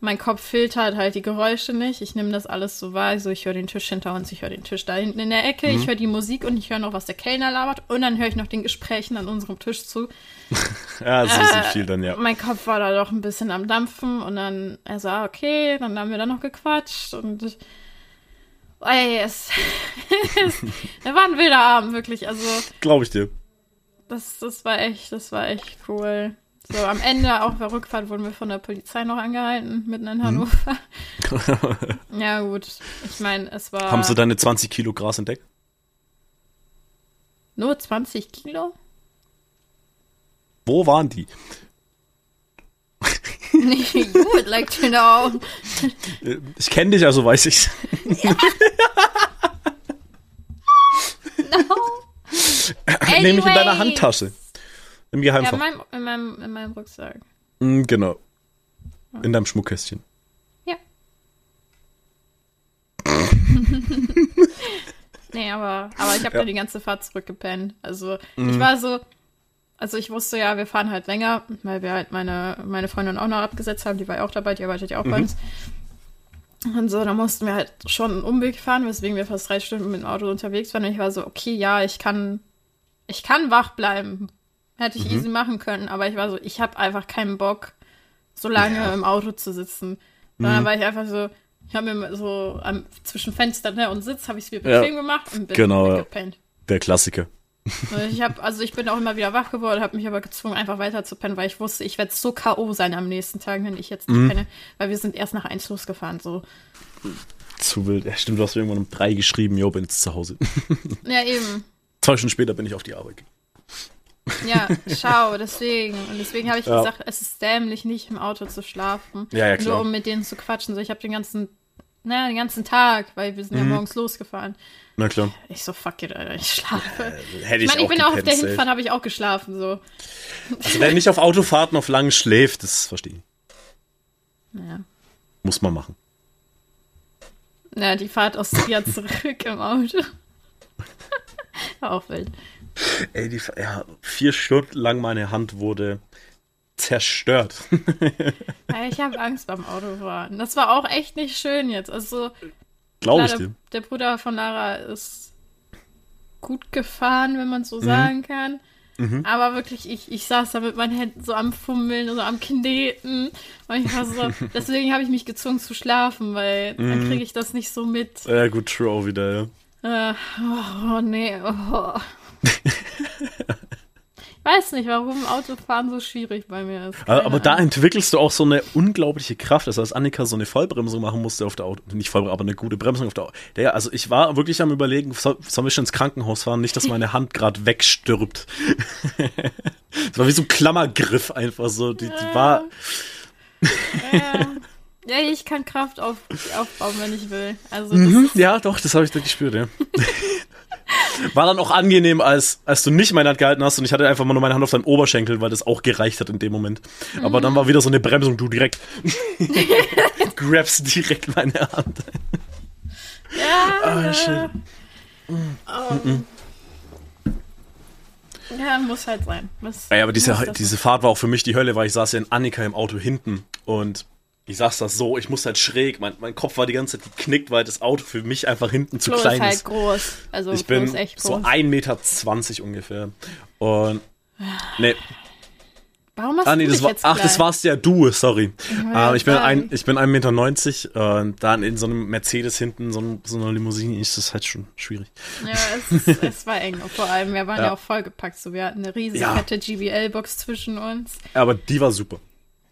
mein Kopf filtert halt die Geräusche nicht. Ich nehme das alles so wahr. Also ich höre den Tisch hinter uns, ich höre den Tisch da hinten in der Ecke, mhm. ich höre die Musik und ich höre noch, was der Kellner labert und dann höre ich noch den Gesprächen an unserem Tisch zu. [LAUGHS] ja, so äh, viel dann, ja. Mein Kopf war da doch ein bisschen am Dampfen und dann, er so, ah, okay, dann haben wir da noch gequatscht und ey, es, [LAUGHS] [LAUGHS] es war ein wilder Abend, wirklich, also. Glaube ich dir. Das, das war echt, das war echt cool. So, am Ende, auf der Rückfahrt, wurden wir von der Polizei noch angehalten, mitten in hm. Hannover. Hm. [LAUGHS] ja, gut. Ich meine, es war. Haben sie deine 20 Kilo Gras entdeckt? Nur 20 Kilo? Wo waren die? you [LAUGHS] would like to know. [LAUGHS] Ich kenne dich, also weiß ich's. Ja. no. Nehme ich in deiner Handtasche. Im Geheimfach. Ja, in meinem, in meinem, in meinem Rucksack. Mm, genau. In deinem Schmuckkästchen. Ja. [LAUGHS] nee, aber, aber ich habe ja. die ganze Fahrt zurückgepennt. Also mhm. ich war so, also ich wusste ja, wir fahren halt länger, weil wir halt meine, meine Freundin auch noch abgesetzt haben, die war ja auch dabei, die arbeitet ja auch mhm. bei uns. Und so, da mussten wir halt schon einen Umweg fahren, weswegen wir fast drei Stunden mit dem Auto unterwegs waren. Und ich war so, okay, ja, ich kann, ich kann wach bleiben. Hätte ich mhm. easy machen können, aber ich war so, ich habe einfach keinen Bock, so lange ja. im Auto zu sitzen. Sondern mhm. war ich einfach so, ich habe mir so am, zwischen Fenster ne, und Sitz habe ich es mir bequem ja. gemacht und bin genau, gepennt. Der Klassiker. Ich habe, also ich bin auch immer wieder wach geworden, habe mich aber gezwungen, einfach weiter zu pennen, weil ich wusste, ich werde so K.O. sein am nächsten Tag, wenn ich jetzt nicht mhm. penne, weil wir sind erst nach eins losgefahren, so. Zu wild. Ja, stimmt, du hast mir irgendwann um drei geschrieben, jo, bin jetzt zu Hause. Ja, eben. Zwei Stunden später bin ich auf die Arbeit gegangen. Ja, [LAUGHS] schau, deswegen. Und deswegen habe ich ja. gesagt, es ist dämlich, nicht im Auto zu schlafen. Ja, ja, klar. Nur um mit denen zu quatschen. So, ich habe den ganzen, naja, den ganzen Tag, weil wir sind mhm. ja morgens losgefahren. Na klar. Ich so, fuck it, Alter, ich schlafe. Äh, hätte ich, ich meine, ich bin auch auf der Hinfahrt, habe ich auch geschlafen, so. Also, wer nicht auf Autofahrten auf lang schläft, das verstehe ich. Ja. Muss man machen. Ja, die Fahrt aus Trier zurück im Auto. [LAUGHS] War auch wild. Ey, die, ja, vier Stunden lang meine Hand wurde zerstört. [LAUGHS] ja, ich habe Angst beim Autofahren. Das war auch echt nicht schön jetzt. Also, Glaube ich dir. Der, der, Bruder von Lara ist gut gefahren, wenn man so mhm. sagen kann. Mhm. Aber wirklich, ich, ich saß da mit meinen Händen so am Fummeln, so am Kneten. Und ich war so, [LAUGHS] deswegen habe ich mich gezwungen zu schlafen, weil mhm. dann kriege ich das nicht so mit. Ja, gut, true auch wieder, ja. Äh, oh, oh, nee. Oh. Weiß nicht, warum Autofahren so schwierig bei mir ist. Keine aber da entwickelst du auch so eine unglaubliche Kraft. Das heißt, Annika so eine Vollbremsung machen musste auf der Auto. Nicht Vollbremsung, aber eine gute Bremsung auf der Auto. Der, also ich war wirklich am überlegen, soll, sollen wir schon ins Krankenhaus fahren? Nicht, dass meine Hand gerade wegstirbt. [LAUGHS] das war wie so ein Klammergriff einfach so. Die, die war. ja. [LAUGHS] Ja, ich kann Kraft auf, aufbauen, wenn ich will. Also mhm, ja, doch, das habe ich da gespürt, ja. [LAUGHS] War dann auch angenehm, als, als du nicht meine Hand gehalten hast und ich hatte einfach mal nur meine Hand auf deinem Oberschenkel, weil das auch gereicht hat in dem Moment. Mhm. Aber dann war wieder so eine Bremsung, du direkt [LAUGHS] grabst direkt meine Hand. Ja. Ah, schön. Um, ja, muss halt sein. Muss, ja, aber diese, diese Fahrt war auch für mich die Hölle, weil ich saß ja in Annika im Auto hinten und ich sag's das so, ich muss halt schräg, mein, mein Kopf war die ganze Zeit geknickt, weil das Auto für mich einfach hinten zu Flo klein ist. Halt ist. groß. Also ich bin so 1,20 Meter ungefähr. Und nee. Warum hast ah, nee, du das war, jetzt Ach, das warst ja du, sorry. Ja, äh, ich, bin ein, ich bin 1,90 Meter und dann in so einem Mercedes hinten, so, so einer Limousine, ist das halt schon schwierig. Ja, es, [LAUGHS] es war eng. Vor allem, wir waren ja, ja auch vollgepackt. So, wir hatten eine riesige ja. fette GBL-Box zwischen uns. Aber die war super.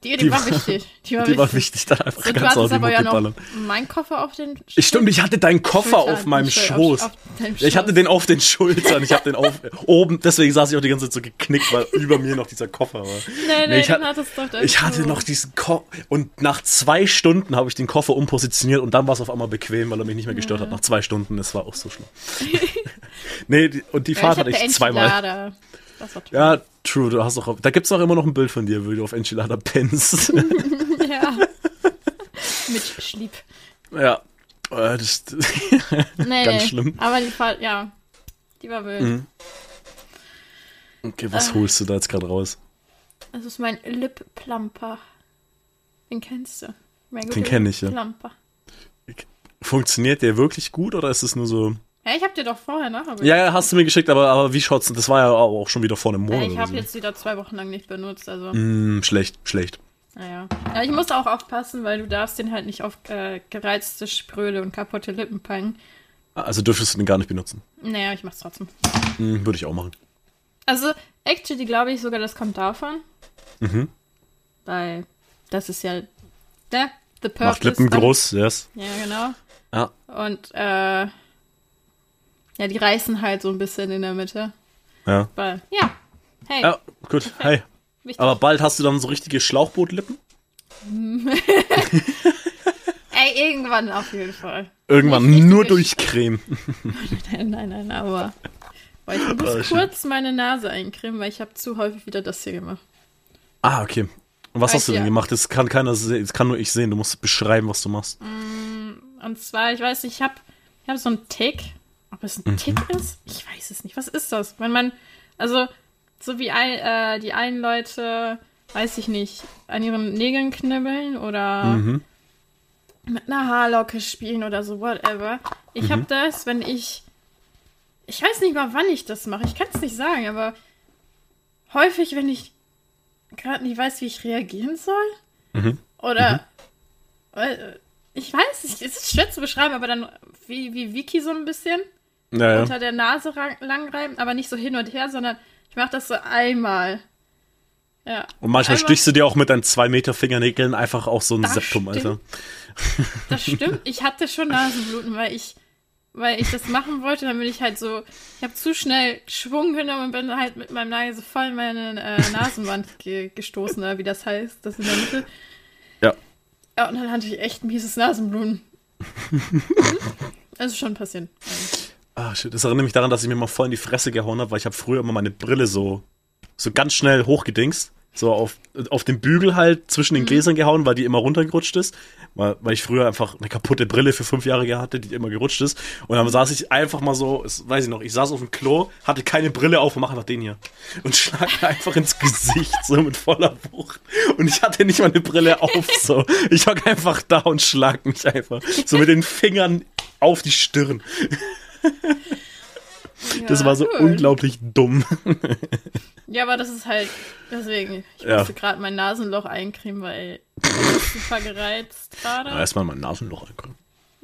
Die, die, die war, wichtig. Die war, die wichtig. war wichtig, dann einfach so, ganz du hattest aber ja noch mein Koffer auf den Schultern. Stimmt, ich hatte deinen Koffer Schultern, auf meinem Schoß. Auf, auf ja, ich hatte den auf den Schultern, ich hatte den auf [LAUGHS] oben, deswegen saß ich auch die ganze Zeit so geknickt, weil über mir noch dieser Koffer war. [LAUGHS] Nee, nee, nee ich, hat, hattest doch ich hatte noch diesen Koffer und nach zwei Stunden habe ich den Koffer umpositioniert und dann war es auf einmal bequem, weil er mich nicht mehr gestört ja. hat. Nach zwei Stunden, das war auch so schlimm. [LAUGHS] nee, und die Fahrt ja, hatte ich zweimal. Das war toll. Ja, true. Du hast auch, da gibt es auch immer noch ein Bild von dir, wo du auf Enchilada pennst. [LAUGHS] ja. [LAUGHS] Mit Schlieb. Ja. Äh, das, [LAUGHS] nee, ganz schlimm. Aber die Fall, ja. Die war wild. Mhm. Okay, was äh, holst du da jetzt gerade raus? Das ist mein Lip Plumper. Den kennst du. Mein Den kenne ich, ja. Plumper. Funktioniert der wirklich gut oder ist es nur so. Ja, ich hab dir doch vorher nachher Ja, ja, hast du mir geschickt, aber, aber wie schaut's? Das war ja auch schon wieder vor einem Monat. Ja, ich habe so. jetzt wieder zwei Wochen lang nicht benutzt, also. Mm, schlecht, schlecht. Naja. Ja, ich muss auch aufpassen, weil du darfst den halt nicht auf äh, gereizte Spröde und kaputte Lippen packen. Also dürftest du den gar nicht benutzen? Naja, ich mach's trotzdem. Mm, Würde ich auch machen. Also, actually glaube ich sogar, das kommt davon. Mhm. Weil das ist ja der The Purpose. Macht Lippen groß, yes. Ja, genau. Ja. Und äh, ja, die reißen halt so ein bisschen in der Mitte. Ja. Weil, ja. Hey. Ja, gut. Hey. Wichtig. Aber bald hast du dann so richtige Schlauchbootlippen? [LAUGHS] Ey, irgendwann auf jeden Fall. Irgendwann nicht nur durch Creme. [LAUGHS] nein, nein, nein, aber. Weil ich muss oh, kurz meine Nase eincremen, weil ich habe zu häufig wieder das hier gemacht. Ah, okay. Und was weil hast du denn ja. gemacht? Das kann keiner sehen, das kann nur ich sehen. Du musst beschreiben, was du machst. Mm, und zwar, ich weiß, ich habe ich hab so einen Tick ob es ein mhm. Tick ist? Ich weiß es nicht. Was ist das? Wenn man, also, so wie ein, äh, die einen Leute, weiß ich nicht, an ihren Nägeln knibbeln oder mhm. mit einer Haarlocke spielen oder so, whatever. Ich mhm. habe das, wenn ich, ich weiß nicht mal, wann ich das mache. Ich kann es nicht sagen, aber häufig, wenn ich gerade nicht weiß, wie ich reagieren soll. Mhm. Oder, mhm. äh, ich weiß nicht, es ist schwer zu beschreiben, aber dann wie, wie Vicky so ein bisschen naja. unter der Nase langreiben, aber nicht so hin und her, sondern ich mache das so einmal. Ja. Und manchmal einmal. stichst du dir auch mit deinen zwei Meter Fingernägeln einfach auch so ein das Septum, stimmt. Alter. Das stimmt. Ich hatte schon Nasenbluten, weil ich, weil ich das machen wollte, dann bin ich halt so, ich habe zu schnell Schwung genommen und bin halt mit meinem Nagel so voll in meine äh, Nasenwand [LAUGHS] ge gestoßen, oder wie das heißt, das in der Mitte. Ja. Ja, und dann hatte ich echt mieses Nasenbluten. das [LAUGHS] ist schon passiert. Ah, shit. Das erinnert mich daran, dass ich mir mal voll in die Fresse gehauen habe, weil ich habe früher immer meine Brille so, so ganz schnell hochgedingst. So auf, auf den Bügel halt zwischen den mhm. Gläsern gehauen, weil die immer runtergerutscht ist. weil, weil ich früher einfach eine kaputte Brille für fünf Jahre hatte, die immer gerutscht ist. Und dann saß ich einfach mal so, das weiß ich noch, ich saß auf dem Klo, hatte keine Brille auf und mach einfach den hier. Und schlag mir einfach ins Gesicht, so mit voller Wucht. Und ich hatte nicht mal eine Brille auf, so. Ich hock einfach da und schlag mich einfach so mit den Fingern auf die Stirn. [LAUGHS] Ja, das war so cool. unglaublich dumm. [LAUGHS] Ja, aber das ist halt, deswegen, ich ja. musste gerade mein Nasenloch eincremen, weil ich [LAUGHS] super gereizt gerade. Erstmal mein Nasenloch eincremen.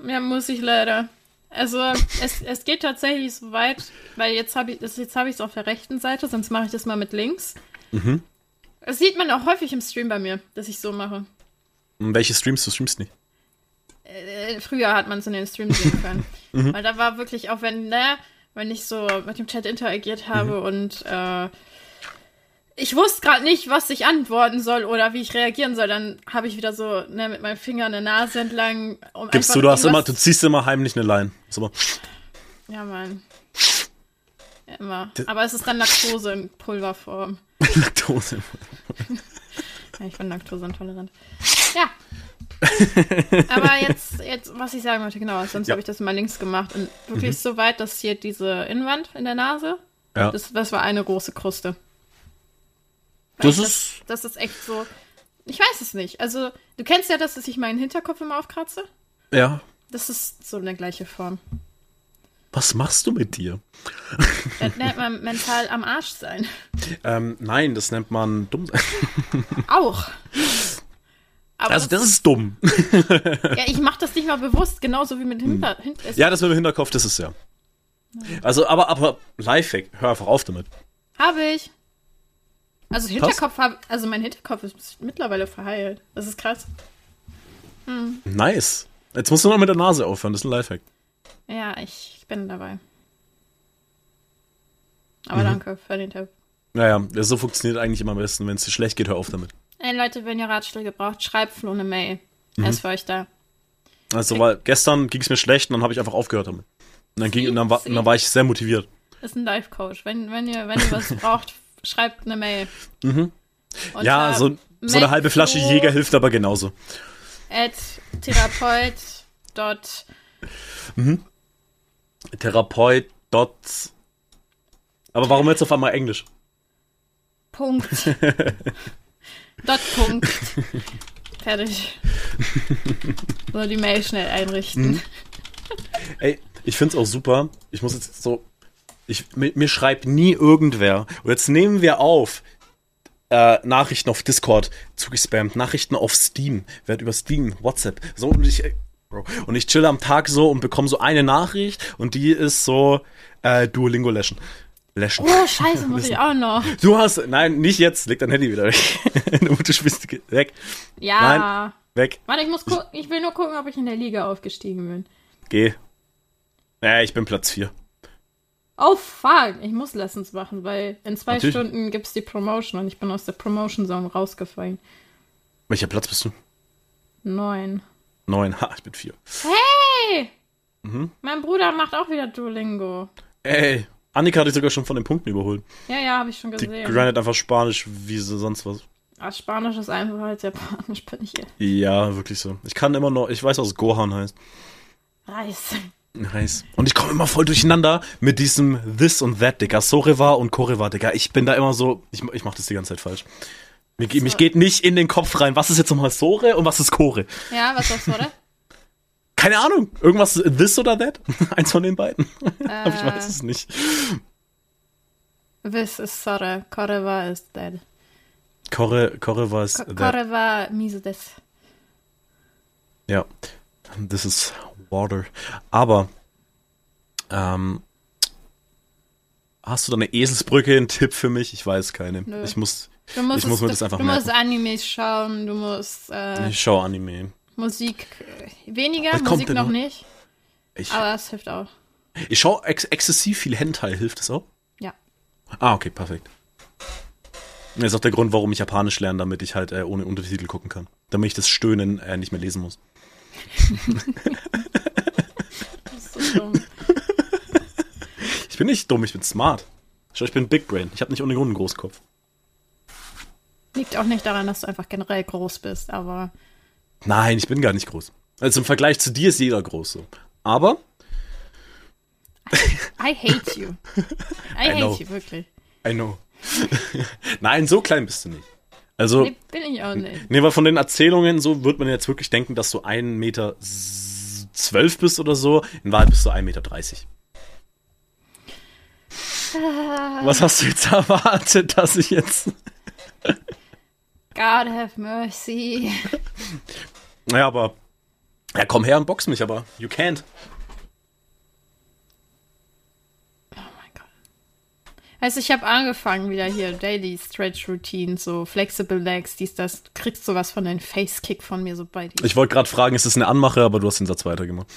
Ja, muss ich leider. Also, es, es geht tatsächlich so weit, weil jetzt habe ich es jetzt hab auf der rechten Seite, sonst mache ich das mal mit links. Mhm. Das sieht man auch häufig im Stream bei mir, dass ich so mache. Welche Streams? Du streamst nicht? Äh, früher hat man es in den Streams sehen [LAUGHS] können. mhm. Weil da war wirklich, auch wenn, ne, wenn ich so mit dem Chat interagiert habe mhm. und äh, ich wusste gerade nicht, was ich antworten soll oder wie ich reagieren soll. Dann habe ich wieder so ne, mit meinem Finger eine Nase entlang. Um Gibst du, du hast immer, du ziehst immer heimlich eine Line. So. Ja, Mann. Ja, immer. Aber es ist dann Laktose in Pulverform. [LAUGHS] Laktose. [LAUGHS] ja, ich bin laktoseintolerant. Ja. Aber [LAUGHS] jetzt, jetzt, was ich sagen wollte, genau, sonst ja. habe ich das mal links gemacht. Und wirklich mhm. so weit, dass hier diese Innenwand in der Nase, ja. das, das war eine große Kruste. Das ist. Das, das ist echt so. Ich weiß es nicht. Also, du kennst ja das, dass ich meinen Hinterkopf immer aufkratze. Ja. Das ist so eine gleiche Form. Was machst du mit dir? Das nennt man mental am Arsch sein. Ähm, nein, das nennt man dumm sein. Auch. [LAUGHS] Aber also das, das ist dumm. Ja, ich mach das nicht mal bewusst, genauso wie mit hm. Hinter. Hm. Ja, das mit dem Hinterkopf, das ist ja. Also, aber, aber Lifehack, hör einfach auf damit. Habe ich. Also Hinterkopf hab, also mein Hinterkopf ist mittlerweile verheilt. Das ist krass. Hm. Nice. Jetzt musst du noch mit der Nase aufhören, das ist ein Lifehack. Ja, ich, ich bin dabei. Aber mhm. danke für den Tipp. Naja, so funktioniert eigentlich immer am besten. Wenn es dir schlecht geht, hör auf damit. Ey Leute, wenn ihr Ratschläge braucht, schreibt Flo eine Mail. Mhm. Er ist für euch da. Also, weil gestern ging es mir schlecht und dann habe ich einfach aufgehört damit. Und dann, ging, und dann, war, und dann war ich sehr motiviert. Das ist ein Life-Coach. Wenn, wenn, ihr, wenn ihr was [LAUGHS] braucht, schreibt eine Mail. Mhm. Ja, so, so eine halbe Flasche Jäger hilft aber genauso. At Therapeut. Dot. Mhm. Therapeut. Dot. Aber warum jetzt auf einmal Englisch? Punkt. [LAUGHS] Dot. Punkt. Fertig. Nur die Mail schnell einrichten. Mhm. Ey, ich find's auch super. Ich muss jetzt so ich, mir, mir schreibt nie irgendwer. Und jetzt nehmen wir auf. Äh, Nachrichten auf Discord zugespammt, Nachrichten auf Steam, wird über Steam, WhatsApp, so und ich, Bro, und ich chill am Tag so und bekomme so eine Nachricht und die ist so äh, Duolingo löschen. Löschen. Oh, scheiße, muss ich auch noch. [LAUGHS] Du hast, nein, nicht jetzt, leg dein Handy wieder weg. [LAUGHS] du spielst weg. Ja. Nein, weg. Warte, ich muss gucken, ich will nur gucken, ob ich in der Liga aufgestiegen bin. Geh. Ja, ich bin Platz 4. Oh fuck, ich muss Lessons machen, weil in zwei Natürlich. Stunden gibt's die Promotion und ich bin aus der Promotion Zone rausgefallen. Welcher Platz bist du? Neun. Neun, ha, ich bin vier. Hey! Mhm. Mein Bruder macht auch wieder Duolingo. Ey, Annika hat dich sogar schon von den Punkten überholt. Ja, ja, habe ich schon gesehen. Die grindet einfach Spanisch wie so sonst was. Ach, Spanisch ist einfacher als Japanisch, [LAUGHS] bin ich hier. Ja, wirklich so. Ich kann immer noch, ich weiß, was Gohan heißt. Reis. Nice. Und ich komme immer voll durcheinander mit diesem This und That, Digga. Soreva und Koreva, Digga. Ich bin da immer so, ich, ich mach das die ganze Zeit falsch. Mir, so. mich geht nicht in den Kopf rein, was ist jetzt nochmal Sore und was ist Kore? Ja, was ist Sore? [LAUGHS] Keine Ahnung. Irgendwas This oder That? [LAUGHS] Eins von den beiden. Äh, [LAUGHS] Aber ich weiß es nicht. This ist Sore, Koreva ist That. Kore, Koreva ist That. Koreva this. Ja. This is Water. Aber ähm, hast du da eine Eselsbrücke, einen Tipp für mich? Ich weiß keine. Nö. Ich muss, musst, ich muss mir das einfach Du merken. musst Animes schauen, du musst. Äh, ich schaue Anime. Musik äh, weniger, Was Musik noch, noch nicht. Ich, aber es hilft auch. Ich schaue ex exzessiv viel Hentai, hilft das auch? Ja. Ah, okay, perfekt. Das ist auch der Grund, warum ich Japanisch lerne, damit ich halt äh, ohne Untertitel gucken kann. Damit ich das Stöhnen äh, nicht mehr lesen muss. so dumm. [LAUGHS] Ich bin nicht dumm, ich bin smart. Ich bin Big Brain. Ich habe nicht ohne Grund einen Großkopf. Liegt auch nicht daran, dass du einfach generell groß bist, aber Nein, ich bin gar nicht groß. Also im Vergleich zu dir ist jeder groß so. Aber. I hate you. [LAUGHS] I, I hate know. you, wirklich. I know. [LAUGHS] Nein, so klein bist du nicht. Also. Nee, bin ich auch nicht. Nee, weil von den Erzählungen so wird man jetzt wirklich denken, dass du 1,12 Meter zwölf bist oder so. In Wahrheit bist du 1,30 Meter. Was hast du jetzt erwartet, dass ich jetzt. God have mercy. [LAUGHS] Naja, aber. Ja, komm her und box mich, aber you can't. Oh mein Gott. Also ich habe angefangen wieder hier Daily Stretch Routine, so Flexible Legs, dies, das. Du kriegst sowas von deinem Face Kick von mir, so bei dir. Ich wollte gerade fragen, ist das eine Anmache, aber du hast den Satz weitergemacht.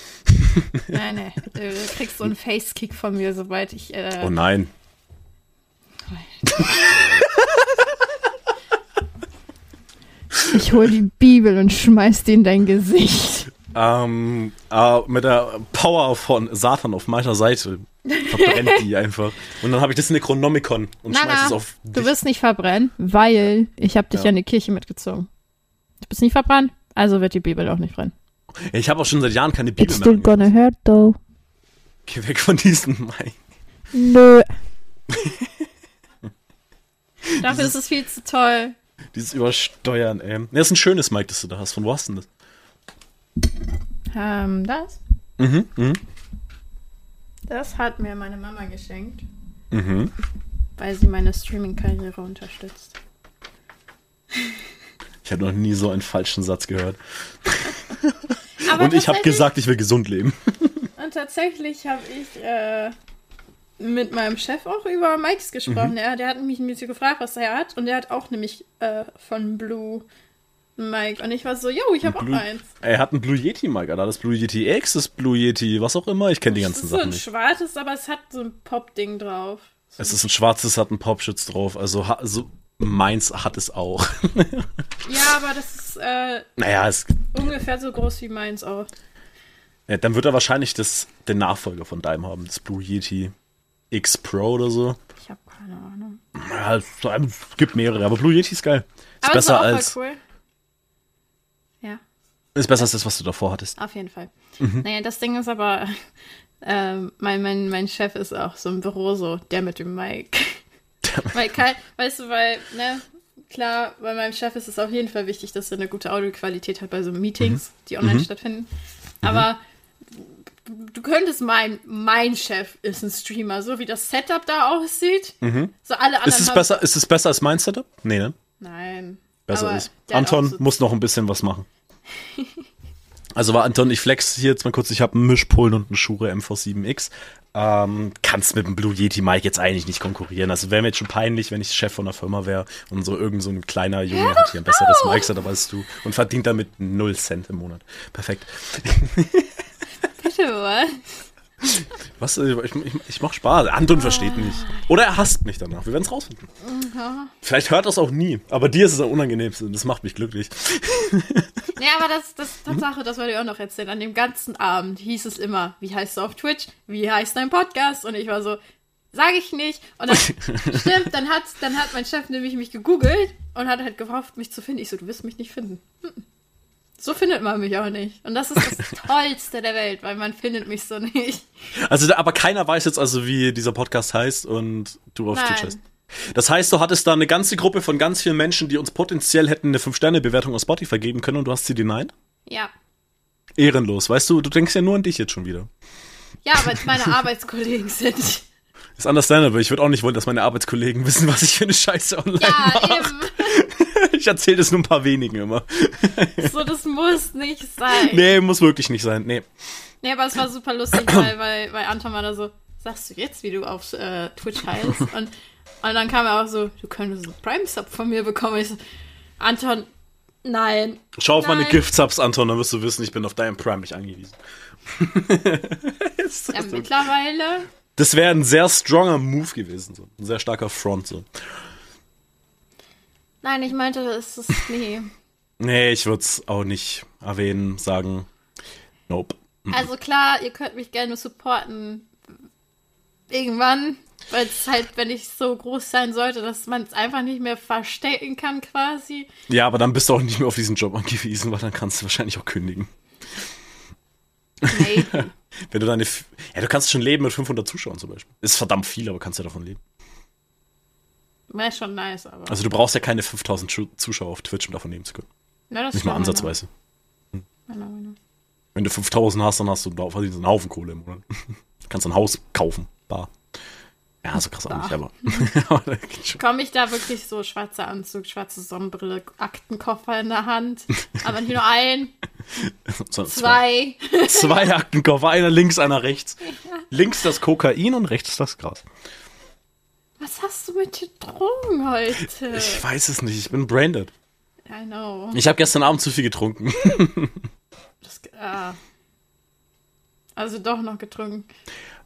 [LAUGHS] Nein, nein. Du kriegst so einen Face Kick von mir, sobald ich. Äh, Oh nein. Ich hol die Bibel und schmeiß die in dein Gesicht. Ähm, äh, mit der Power von Satan auf meiner Seite verbrennt die einfach. Und dann habe ich das Necronomicon und Na, schmeiß es auf du dich. wirst nicht verbrennen, weil ich habe dich Ja. ja in die Kirche mitgezogen. Du bist nicht verbrannt, also wird die Bibel auch nicht brennen. Ich habe auch schon seit Jahren keine Bibel It's mehr. still gonna angefasst. hurt though. Geh weg von diesem Mike. Nö. Dafür ist es viel zu toll. Dieses Übersteuern, ey. Das ist ein schönes Mic, das du da hast. Von wo hast du denn das? Ähm, das? Mhm, mhm. Das hat mir meine Mama geschenkt, Mhm. weil sie meine Streaming-Karriere unterstützt. [LAUGHS] Ich habe noch nie so einen falschen Satz gehört. [LAUGHS] Und ich habe gesagt, ich will gesund leben. Und tatsächlich habe ich äh, mit meinem Chef auch über Mikes gesprochen. Der, der hat mich, mich so gefragt, was er hat. Und der hat auch nämlich äh, von Blue ein Mic. Und ich war so, yo, ich habe auch eins. Er hat einen Blue Yeti Mic, Alter. Das Blue Yeti X, das Blue Yeti, was auch immer. Ich kenne die Es ganzen ist so Sachen ein nicht. schwarzes, aber es hat so ein Pop-Ding drauf. So Es ist ein schwarzes, hat einen Popschutz drauf. Also, ha- so meins hat es auch. [LAUGHS] Ja, aber das ist äh, naja, es, ungefähr so groß wie meins auch. ja, dann wird er wahrscheinlich das, den Nachfolger von deinem haben. Das Blue Yeti X Pro oder so. Ich habe keine Ahnung. Ja, es gibt mehrere, aber Blue Yeti ist geil. Ist Aber es besser als, cool. Ja. ist besser als das, was du davor hattest. Auf jeden Fall. Mhm. Naja, das Ding ist aber, [LAUGHS] ähm, mein, mein, mein Chef ist auch so im Büro so, der mit dem Mic. weil, kein, weißt du, weil, ne, klar, bei meinem Chef ist es auf jeden Fall wichtig, dass er eine gute Audioqualität hat bei so Meetings, die online Mhm. stattfinden. Aber du, könntest meinen, mein Chef ist ein Streamer, so wie das Setup da aussieht. So alle anderen Mhm. Ist es besser, ist es besser als mein Setup? Nee, ne? Nein. Besser ist. Anton so- muss noch ein bisschen was machen. [LAUGHS] Also war Anton, ich flex hier jetzt mal kurz, ich habe einen Mischpolen und einen Shure MV7X. Ähm, kannst mit dem Blue Yeti Mic jetzt eigentlich nicht konkurrieren. Also wäre mir jetzt schon peinlich, wenn ich Chef von einer Firma wäre und so irgend so ein kleiner Junge hat hier ein besseres Mic Setup als du und verdient damit 0 Cent im Monat. Perfekt. [LAUGHS] Was? Was? äh, Ich, ich, ich mach Spaß. Anton versteht nicht. Oder er hasst mich danach. Wir werden es rausfinden. Vielleicht hört das auch nie. Aber dir ist es am unangenehmsten. und Das macht mich glücklich. Ja, aber das, das Tatsache, das wollte ich auch noch erzählen. An dem ganzen Abend hieß es immer, wie heißt du auf Twitch? Wie heißt dein Podcast? Und ich war so, sage ich nicht. Und dann, [LAUGHS] stimmt, dann hat, dann hat mein Chef nämlich mich gegoogelt und hat halt gehofft, mich zu finden. Ich so, du wirst mich nicht finden. Mhm. So findet man mich auch nicht. Und das ist das [LAUGHS] Tollste der Welt, weil man findet mich so nicht. Also, aber keiner weiß jetzt also, wie dieser Podcast heißt und du auf Nein. Twitch heißt. Das heißt, du hattest da eine ganze Gruppe von ganz vielen Menschen, die uns potenziell hätten eine 5-Sterne-Bewertung auf Spotify geben können und du hast sie denied? Ja. Ehrenlos, weißt du, du denkst ja nur an dich jetzt schon wieder. Ja, weil es meine [LAUGHS] Arbeitskollegen sind. Ist understandable. Ich würde auch nicht wollen, dass meine Arbeitskollegen wissen, was ich für eine Scheiße online Ja, mache. eben. [LAUGHS] Ich erzähle das nur ein paar wenigen immer. So, das muss nicht sein. Nee, muss wirklich nicht sein. Nee. Nee, aber es war super lustig, weil, weil, weil Anton war da so, sagst du jetzt, wie du auf äh, Twitch heißt? Und, und dann kam er auch so, du könntest einen Prime-Sub von mir bekommen. Ich so, Anton, nein. Schau auf meine Nein. Gift-Subs, Anton, dann wirst du wissen, ich bin auf deinen Prime nicht angewiesen. [LAUGHS] Ist Ja, das so? mittlerweile, Das wäre ein sehr stronger Move gewesen, so. Ein sehr starker Front, so. Nein, ich meinte, es ist, nee. [LAUGHS] Nee, ich würde es auch nicht erwähnen, sagen. Nope. Also klar, ihr könnt mich gerne supporten. Irgendwann. Weil es halt, wenn ich so groß sein sollte, dass man es einfach nicht mehr verstecken kann, quasi. Ja, aber dann bist du auch nicht mehr auf diesen Job angewiesen, weil dann kannst du wahrscheinlich auch kündigen. Nee. [LAUGHS] Wenn du deine. Ja, du kannst schon leben mit 500 Zuschauern zum Beispiel. Ist verdammt viel, aber kannst ja davon leben. Wäre schon nice, aber. Also du brauchst ja keine 5000 Schu- Zuschauer auf Twitch, um davon leben zu können. Na, das Nicht mal ansatzweise. Genau, genau. Wenn du 5000 hast, dann hast du verdienst einen Haufen Kohle im Monat. Du [LAUGHS] kannst ein Haus kaufen. Bar. Ja, so krass auch nicht, aber. [LAUGHS] aber geht schon. Komme ich da wirklich so schwarzer Anzug, schwarze Sonnenbrille, Aktenkoffer in der Hand? Aber nicht nur ein, [LAUGHS] So, zwei. Zwei Aktenkoffer, einer links, einer rechts. Links das Kokain und rechts das Gras. Was hast du mit getrunken heute? Ich weiß es nicht, ich bin branded. I know. Ich habe gestern Abend zu viel getrunken. [LAUGHS] Das, ah. Also doch noch getrunken.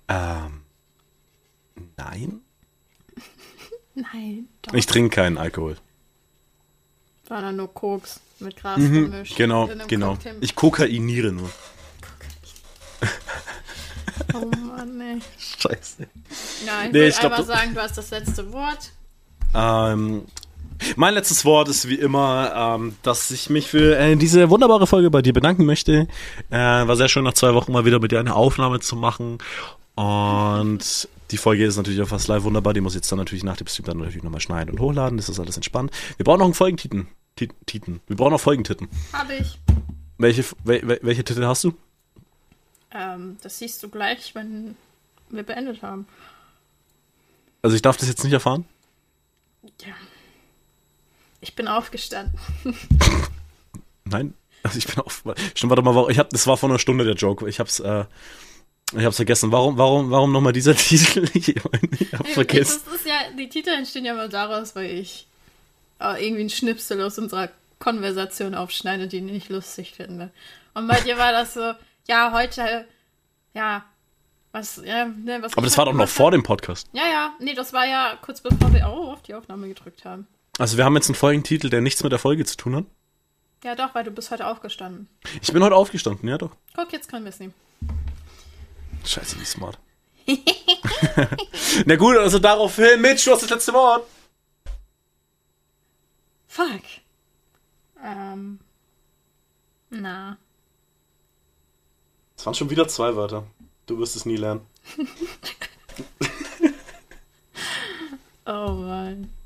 ähm, nein. [LAUGHS] Nein, doch. Ich trinke keinen Alkohol. War dann nur Koks mit Gras gemischt. Genau, genau. Cocktail. Ich kokainiere nur. [LAUGHS] Oh Mann, ey. Scheiße. Ich Nee, ich glaub, einfach sagen, du hast das letzte Wort. Ähm, mein letztes Wort ist wie immer, ähm, dass ich mich für äh, diese wunderbare Folge bei dir bedanken möchte. Äh, war sehr schön, nach zwei Wochen mal wieder mit dir eine Aufnahme zu machen. Und die Folge ist natürlich auch fast live wunderbar. Die muss ich jetzt dann natürlich nach dem Stream dann natürlich nochmal schneiden und hochladen. Das ist alles entspannt. Wir brauchen noch einen Folgentiten. Tit- Titen. Wir brauchen noch Folgentiten. Habe ich. Welche, wel, wel- welche Titel hast du? Ähm, das siehst du gleich, wenn wir beendet haben. Also ich darf das jetzt nicht erfahren. Ja. Ich bin aufgestanden. [LAUGHS] Nein. Also ich bin auf. Stimmt, warte mal, ich hab, das war vor einer Stunde der Joke. Ich hab's, äh, ich hab's vergessen. Warum, warum, warum nochmal dieser [LAUGHS] Titel? Ich, hab vergessen. Das ist ja, die Titel entstehen ja immer daraus, weil ich äh, irgendwie einen Schnipsel aus unserer Konversation aufschneide, die ich nicht lustig finde. Und bei dir war das so, ja, heute, ja, was, ja, ne, was. Aber das war halt doch noch vor dem Podcast. Ja, ja, nee, das war ja kurz bevor wir oh, auf die Aufnahme gedrückt haben. Also wir haben jetzt einen Folgentitel, der nichts mit der Folge zu tun hat. Ja, doch, weil du bist heute aufgestanden. Ich bin heute aufgestanden, ja doch. Guck, jetzt können wir es nehmen. Scheiße, wie smart. [LAUGHS] Na gut, also daraufhin, Mitch, du hast das letzte Wort. Fuck. Ähm. Na. Es waren schon wieder zwei Wörter. Du wirst es nie lernen. [LAUGHS] Oh Mann.